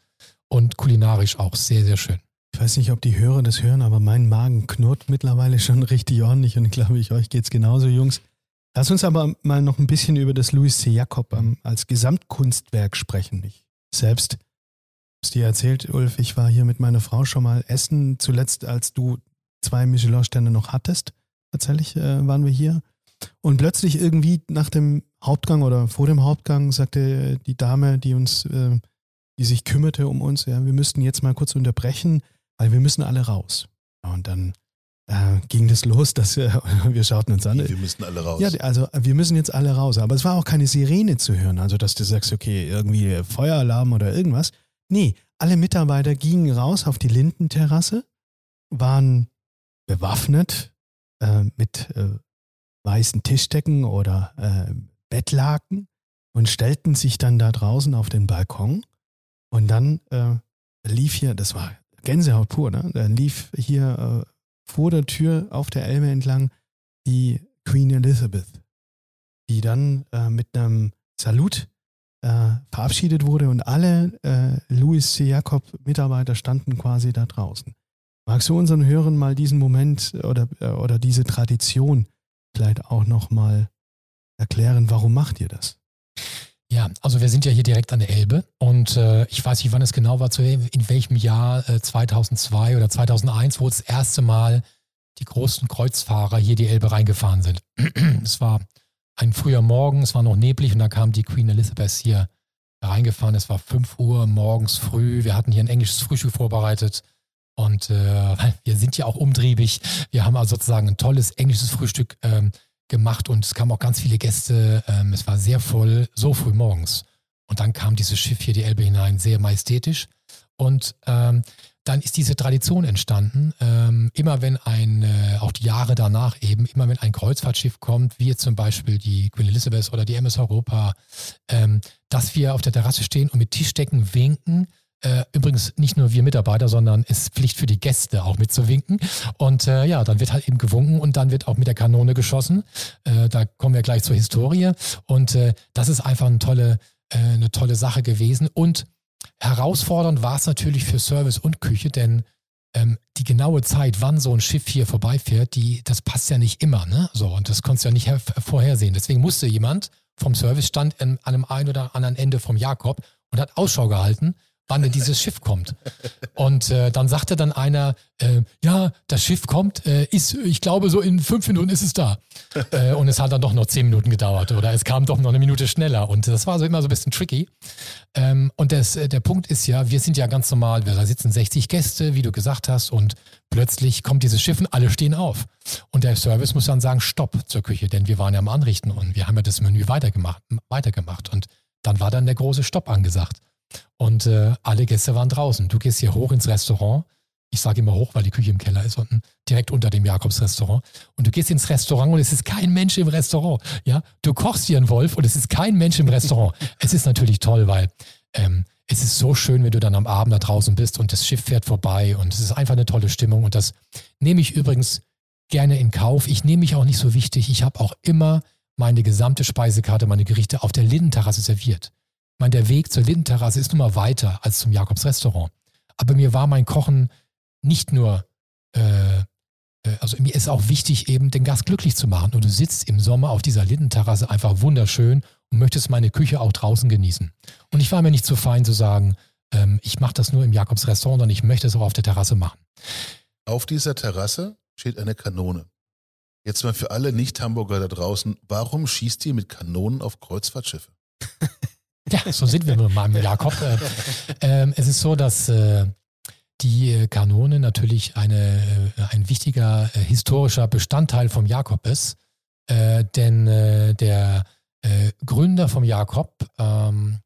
und kulinarisch auch sehr, sehr schön. Ich weiß nicht, ob die Hörer das hören, aber mein Magen knurrt mittlerweile schon richtig ordentlich und glaube, ich euch geht es genauso, Jungs. Lass uns aber mal noch ein bisschen über das Louis C. Jakob als Gesamtkunstwerk sprechen. Ich selbst hab's dir erzählt, Ulf, ich war hier mit meiner Frau schon mal essen, zuletzt als du zwei Michelin-Sterne noch hattest. Tatsächlich äh, waren wir hier. Und plötzlich irgendwie nach dem Hauptgang oder vor dem Hauptgang sagte die Dame, die uns, äh, die sich kümmerte um uns, ja, wir müssten jetzt mal kurz unterbrechen, weil wir müssen alle raus. Und dann äh, ging das los, dass wir, wir schauten uns an. Wir müssen alle raus. Ja, also wir müssen jetzt alle raus. Aber es war auch keine Sirene zu hören, also dass du sagst, okay, irgendwie Feueralarm oder irgendwas. Nee, alle Mitarbeiter gingen raus auf die Lindenterrasse, waren bewaffnet äh, mit äh, weißen Tischdecken oder äh, Bettlaken und stellten sich dann da draußen auf den Balkon. Und dann äh, lief hier, das war Gänsehaut pur, ne? Da lief hier äh, vor der Tür auf der Elbe entlang die Queen Elizabeth, die dann äh, mit einem Salut äh, verabschiedet wurde und alle äh, Louis C. Jakob Mitarbeiter standen quasi da draußen. Magst du unseren Hörern mal diesen Moment oder, äh, oder diese Tradition vielleicht auch nochmal erklären, warum macht ihr das? Ja, also wir sind ja hier direkt an der Elbe und äh, ich weiß nicht, wann es genau war, in welchem Jahr, äh, 2002 oder 2001, wo das erste Mal die großen Kreuzfahrer hier die Elbe reingefahren sind. es war ein früher Morgen, es war noch neblig und da kam die Queen Elizabeth hier reingefahren. Es war 5 Uhr morgens früh. Wir hatten hier ein englisches Frühstück vorbereitet und äh, wir sind ja auch umtriebig. Wir haben also sozusagen ein tolles englisches Frühstück ähm, gemacht und es kamen auch ganz viele Gäste. Ähm, es war sehr voll, so früh morgens. Und dann kam dieses Schiff hier die Elbe hinein, sehr majestätisch. Und ähm, dann ist diese Tradition entstanden. Ähm, immer wenn ein, äh, auch die Jahre danach eben, immer wenn ein Kreuzfahrtschiff kommt, wie jetzt zum Beispiel die Queen Elizabeth oder die MS Europa, ähm, dass wir auf der Terrasse stehen und mit Tischdecken winken äh, übrigens nicht nur wir Mitarbeiter, sondern es ist Pflicht für die Gäste auch mitzuwinken. Und äh, ja, dann wird halt eben gewunken und dann wird auch mit der Kanone geschossen. Äh, da kommen wir gleich zur Historie. Und äh, das ist einfach eine tolle, äh, eine tolle Sache gewesen. Und herausfordernd war es natürlich für Service und Küche, denn ähm, die genaue Zeit, wann so ein Schiff hier vorbeifährt, die, das passt ja nicht immer. Ne? So, und das konntest du ja nicht vorhersehen. Deswegen musste jemand vom Servicestand an einem ein oder anderen Ende vom Jakob und hat Ausschau gehalten, wann denn dieses Schiff kommt. Und äh, dann sagte dann einer, äh, ja, das Schiff kommt, äh, ist, ich glaube, so in fünf Minuten ist es da. Äh, und es hat dann doch noch zehn Minuten gedauert oder es kam doch noch eine Minute schneller. Und das war so immer so ein bisschen tricky. Ähm, und das, äh, der Punkt ist ja, wir sind ja ganz normal, da sitzen 60 Gäste, wie du gesagt hast, und plötzlich kommt dieses Schiff und alle stehen auf. Und der Service muss dann sagen, stopp zur Küche, denn wir waren ja am Anrichten und wir haben ja das Menü weitergemacht. weitergemacht. Und dann war dann der große Stopp angesagt. Und äh, alle Gäste waren draußen. Du gehst hier hoch ins Restaurant. Ich sage immer hoch, weil die Küche im Keller ist, unten direkt unter dem Jakobs-Restaurant. Und du gehst ins Restaurant und es ist kein Mensch im Restaurant. Ja, du kochst hier einen Wolf und es ist kein Mensch im Restaurant. es ist natürlich toll, weil ähm, es ist so schön, wenn du dann am Abend da draußen bist und das Schiff fährt vorbei und es ist einfach eine tolle Stimmung. Und das nehme ich übrigens gerne in Kauf. Ich nehme mich auch nicht so wichtig. Ich habe auch immer meine gesamte Speisekarte, meine Gerichte auf der Lindenterrasse serviert meine, der Weg zur Lindenterrasse ist nun mal weiter als zum Jakobs Restaurant. Aber mir war mein Kochen nicht nur, äh, äh, also mir ist auch wichtig, eben den Gast glücklich zu machen. Und du sitzt im Sommer auf dieser Lindenterrasse einfach wunderschön und möchtest meine Küche auch draußen genießen. Und ich war mir nicht so fein zu sagen, ähm, ich mache das nur im Jakobs Restaurant, sondern ich möchte es auch auf der Terrasse machen. Auf dieser Terrasse steht eine Kanone. Jetzt mal für alle Nicht-Hamburger da draußen, warum schießt ihr mit Kanonen auf Kreuzfahrtschiffe? Ja, so sind wir mit meinem Jakob. Äh, ähm, es ist so, dass äh, die Kanone natürlich eine, äh, ein wichtiger äh, historischer Bestandteil vom Jakob ist. Äh, denn äh, der Gründer vom Jakob, ähm,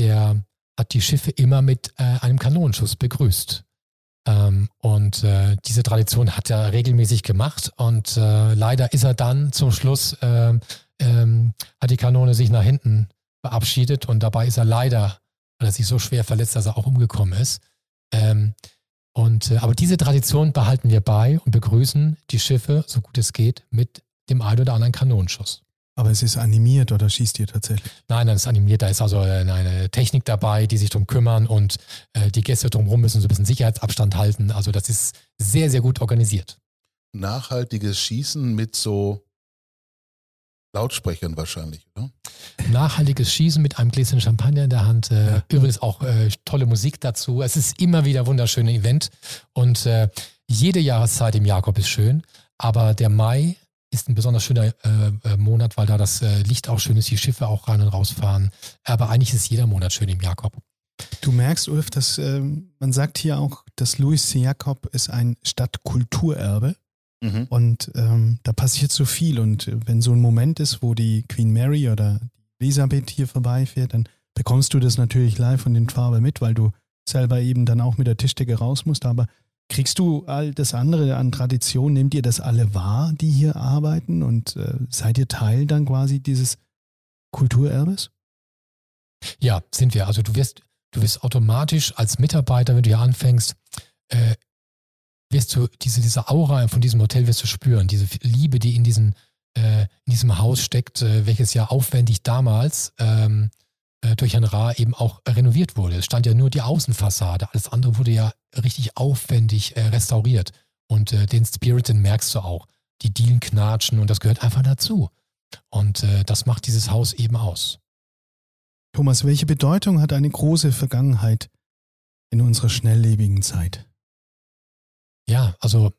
der hat die Schiffe immer mit einem Kanonenschuss begrüßt. Ähm, und diese Tradition hat er regelmäßig gemacht und leider ist er dann zum Schluss ähm, hat die Kanone sich nach hinten verabschiedet und dabei ist er leider, weil er sich so schwer verletzt, dass er auch umgekommen ist. Ähm, und, äh, aber diese Tradition behalten wir bei und begrüßen die Schiffe, so gut es geht, mit dem einen oder anderen Kanonenschuss. Aber es ist animiert oder schießt ihr tatsächlich? Nein, nein, es ist animiert. Da ist also eine Technik dabei, die sich darum kümmern und äh, die Gäste drumherum müssen so ein bisschen Sicherheitsabstand halten. Also das ist sehr, sehr gut organisiert. Nachhaltiges Schießen mit so Lautsprechern wahrscheinlich, oder? Nachhaltiges Schießen mit einem Gläschen Champagner in der Hand. Äh, ja. Übrigens auch äh, tolle Musik dazu. Es ist immer wieder ein wunderschönes Event und äh, jede Jahreszeit im Jakob ist schön, aber der Mai ist ein besonders schöner äh, äh, Monat, weil da das äh, Licht auch schön ist, die Schiffe auch rein und rausfahren. Aber eigentlich ist jeder Monat schön im Jakob. Du merkst, Ulf, dass ähm, man sagt hier auch, dass Louis C. Jakob ist ein Stadtkulturerbe. Mhm. Und ähm, da passiert so viel. Und wenn so ein Moment ist, wo die Queen Mary oder Elisabeth hier vorbeifährt, dann bekommst du das natürlich live von den Farbe mit, weil du selber eben dann auch mit der Tischdecke raus musst. Aber kriegst du all das andere an Tradition, nehmt ihr das alle wahr, die hier arbeiten? Und äh, seid ihr Teil dann quasi dieses Kulturerbes? Ja, sind wir. Also du wirst, du wirst automatisch als Mitarbeiter, wenn du hier anfängst, äh, wirst du diese, diese Aura von diesem Hotel wirst du spüren, diese Liebe, die in, diesen, äh, in diesem Haus steckt, äh, welches ja aufwendig damals ähm, äh, durch Herrn Ra eben auch renoviert wurde. Es stand ja nur die Außenfassade, alles andere wurde ja richtig aufwendig äh, restauriert. Und äh, den Spirit, den merkst du auch. Die Dielen knatschen und das gehört einfach dazu. Und äh, das macht dieses Haus eben aus. Thomas, welche Bedeutung hat eine große Vergangenheit in unserer schnelllebigen Zeit? Ja, also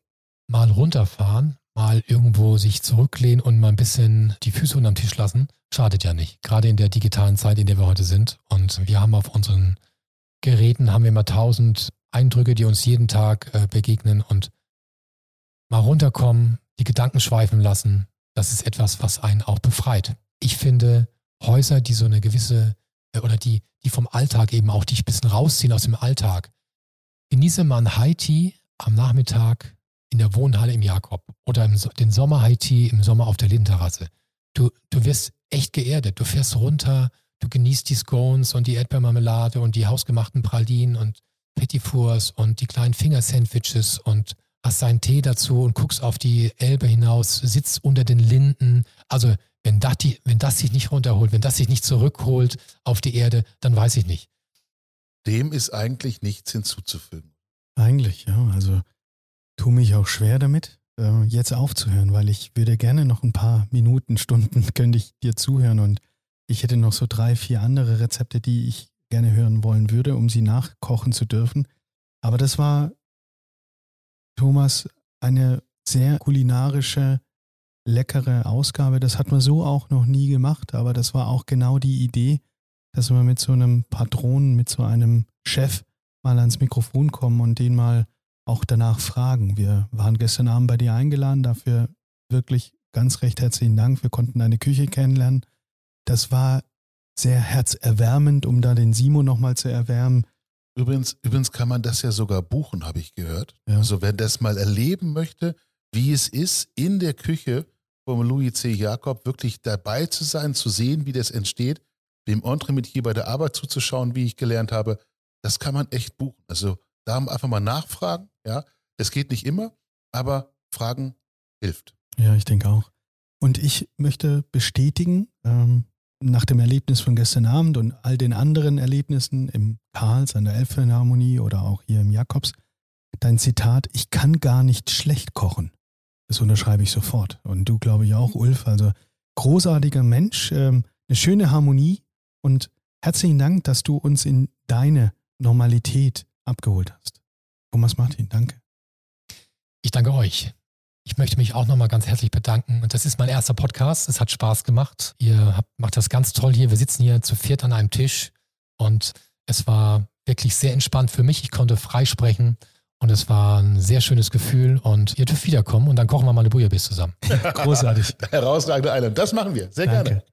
mal runterfahren, mal irgendwo sich zurücklehnen und mal ein bisschen die Füße unterm Tisch lassen, schadet ja nicht. Gerade in der digitalen Zeit, in der wir heute sind. Und wir haben auf unseren Geräten haben wir immer tausend Eindrücke, die uns jeden Tag äh, begegnen und mal runterkommen, die Gedanken schweifen lassen. Das ist etwas, was einen auch befreit. Ich finde Häuser, die so eine gewisse äh, oder die, die vom Alltag eben auch dich ein bisschen rausziehen aus dem Alltag. Genieße mal ein High Tea am Nachmittag in der Wohnhalle im Jakob oder im, den Sommer Tea im Sommer auf der Lindenterrasse. Du, du wirst echt geerdet. Du fährst runter, du genießt die Scones und die Erdbeermarmelade und die hausgemachten Pralinen und Petit Fours und die kleinen Fingersandwiches und hast deinen Tee dazu und guckst auf die Elbe hinaus, sitzt unter den Linden. Also wenn das, die, wenn das sich nicht runterholt, wenn das sich nicht zurückholt auf die Erde, dann weiß ich nicht. Dem ist eigentlich nichts hinzuzufügen. Eigentlich, ja. Also tue mich auch schwer damit, äh, jetzt aufzuhören, weil ich würde gerne noch ein paar Minuten, Stunden könnte ich dir zuhören und ich hätte noch so drei, vier andere Rezepte, die ich gerne hören wollen würde, um sie nachkochen zu dürfen. Aber das war, Thomas, eine sehr kulinarische, leckere Ausgabe. Das hat man so auch noch nie gemacht, aber das war auch genau die Idee, dass man mit so einem Patron, mit so einem Chef mal ans Mikrofon kommen und den mal auch danach fragen. Wir waren gestern Abend bei dir eingeladen, dafür wirklich ganz recht herzlichen Dank. Wir konnten deine Küche kennenlernen. Das war sehr herzerwärmend, um da den Simo nochmal zu erwärmen. Übrigens, übrigens kann man das ja sogar buchen, habe ich gehört. Ja. Also wer das mal erleben möchte, wie es ist, in der Küche vom Louis C. Jakob wirklich dabei zu sein, zu sehen, wie das entsteht, dem Entremetier bei der Arbeit zuzuschauen, wie ich gelernt habe, das kann man echt buchen. Also da einfach mal nachfragen, ja. Es geht nicht immer, aber Fragen hilft. Ja, ich denke auch. Und ich möchte bestätigen, ähm, nach dem Erlebnis von gestern Abend und all den anderen Erlebnissen im Karls an der Elbphilharmonie oder auch hier im Jakobs, dein Zitat, ich kann gar nicht schlecht kochen. Das unterschreibe ich sofort. Und du glaube ich auch, Ulf. Also großartiger Mensch, ähm, eine schöne Harmonie und herzlichen Dank, dass du uns in deine Normalität abgeholt hast. Thomas Martin, danke. Ich danke euch. Ich möchte mich auch nochmal ganz herzlich bedanken. Das ist mein erster Podcast. Es hat Spaß gemacht. Ihr habt, macht das ganz toll hier. Wir sitzen hier zu viert an einem Tisch und es war wirklich sehr entspannt für mich. Ich konnte freisprechen und es war ein sehr schönes Gefühl. Und ihr dürft wiederkommen und dann kochen wir mal eine Bouillabaisse zusammen. Großartig. Herausragende Island. Das machen wir. Sehr Danke. gerne.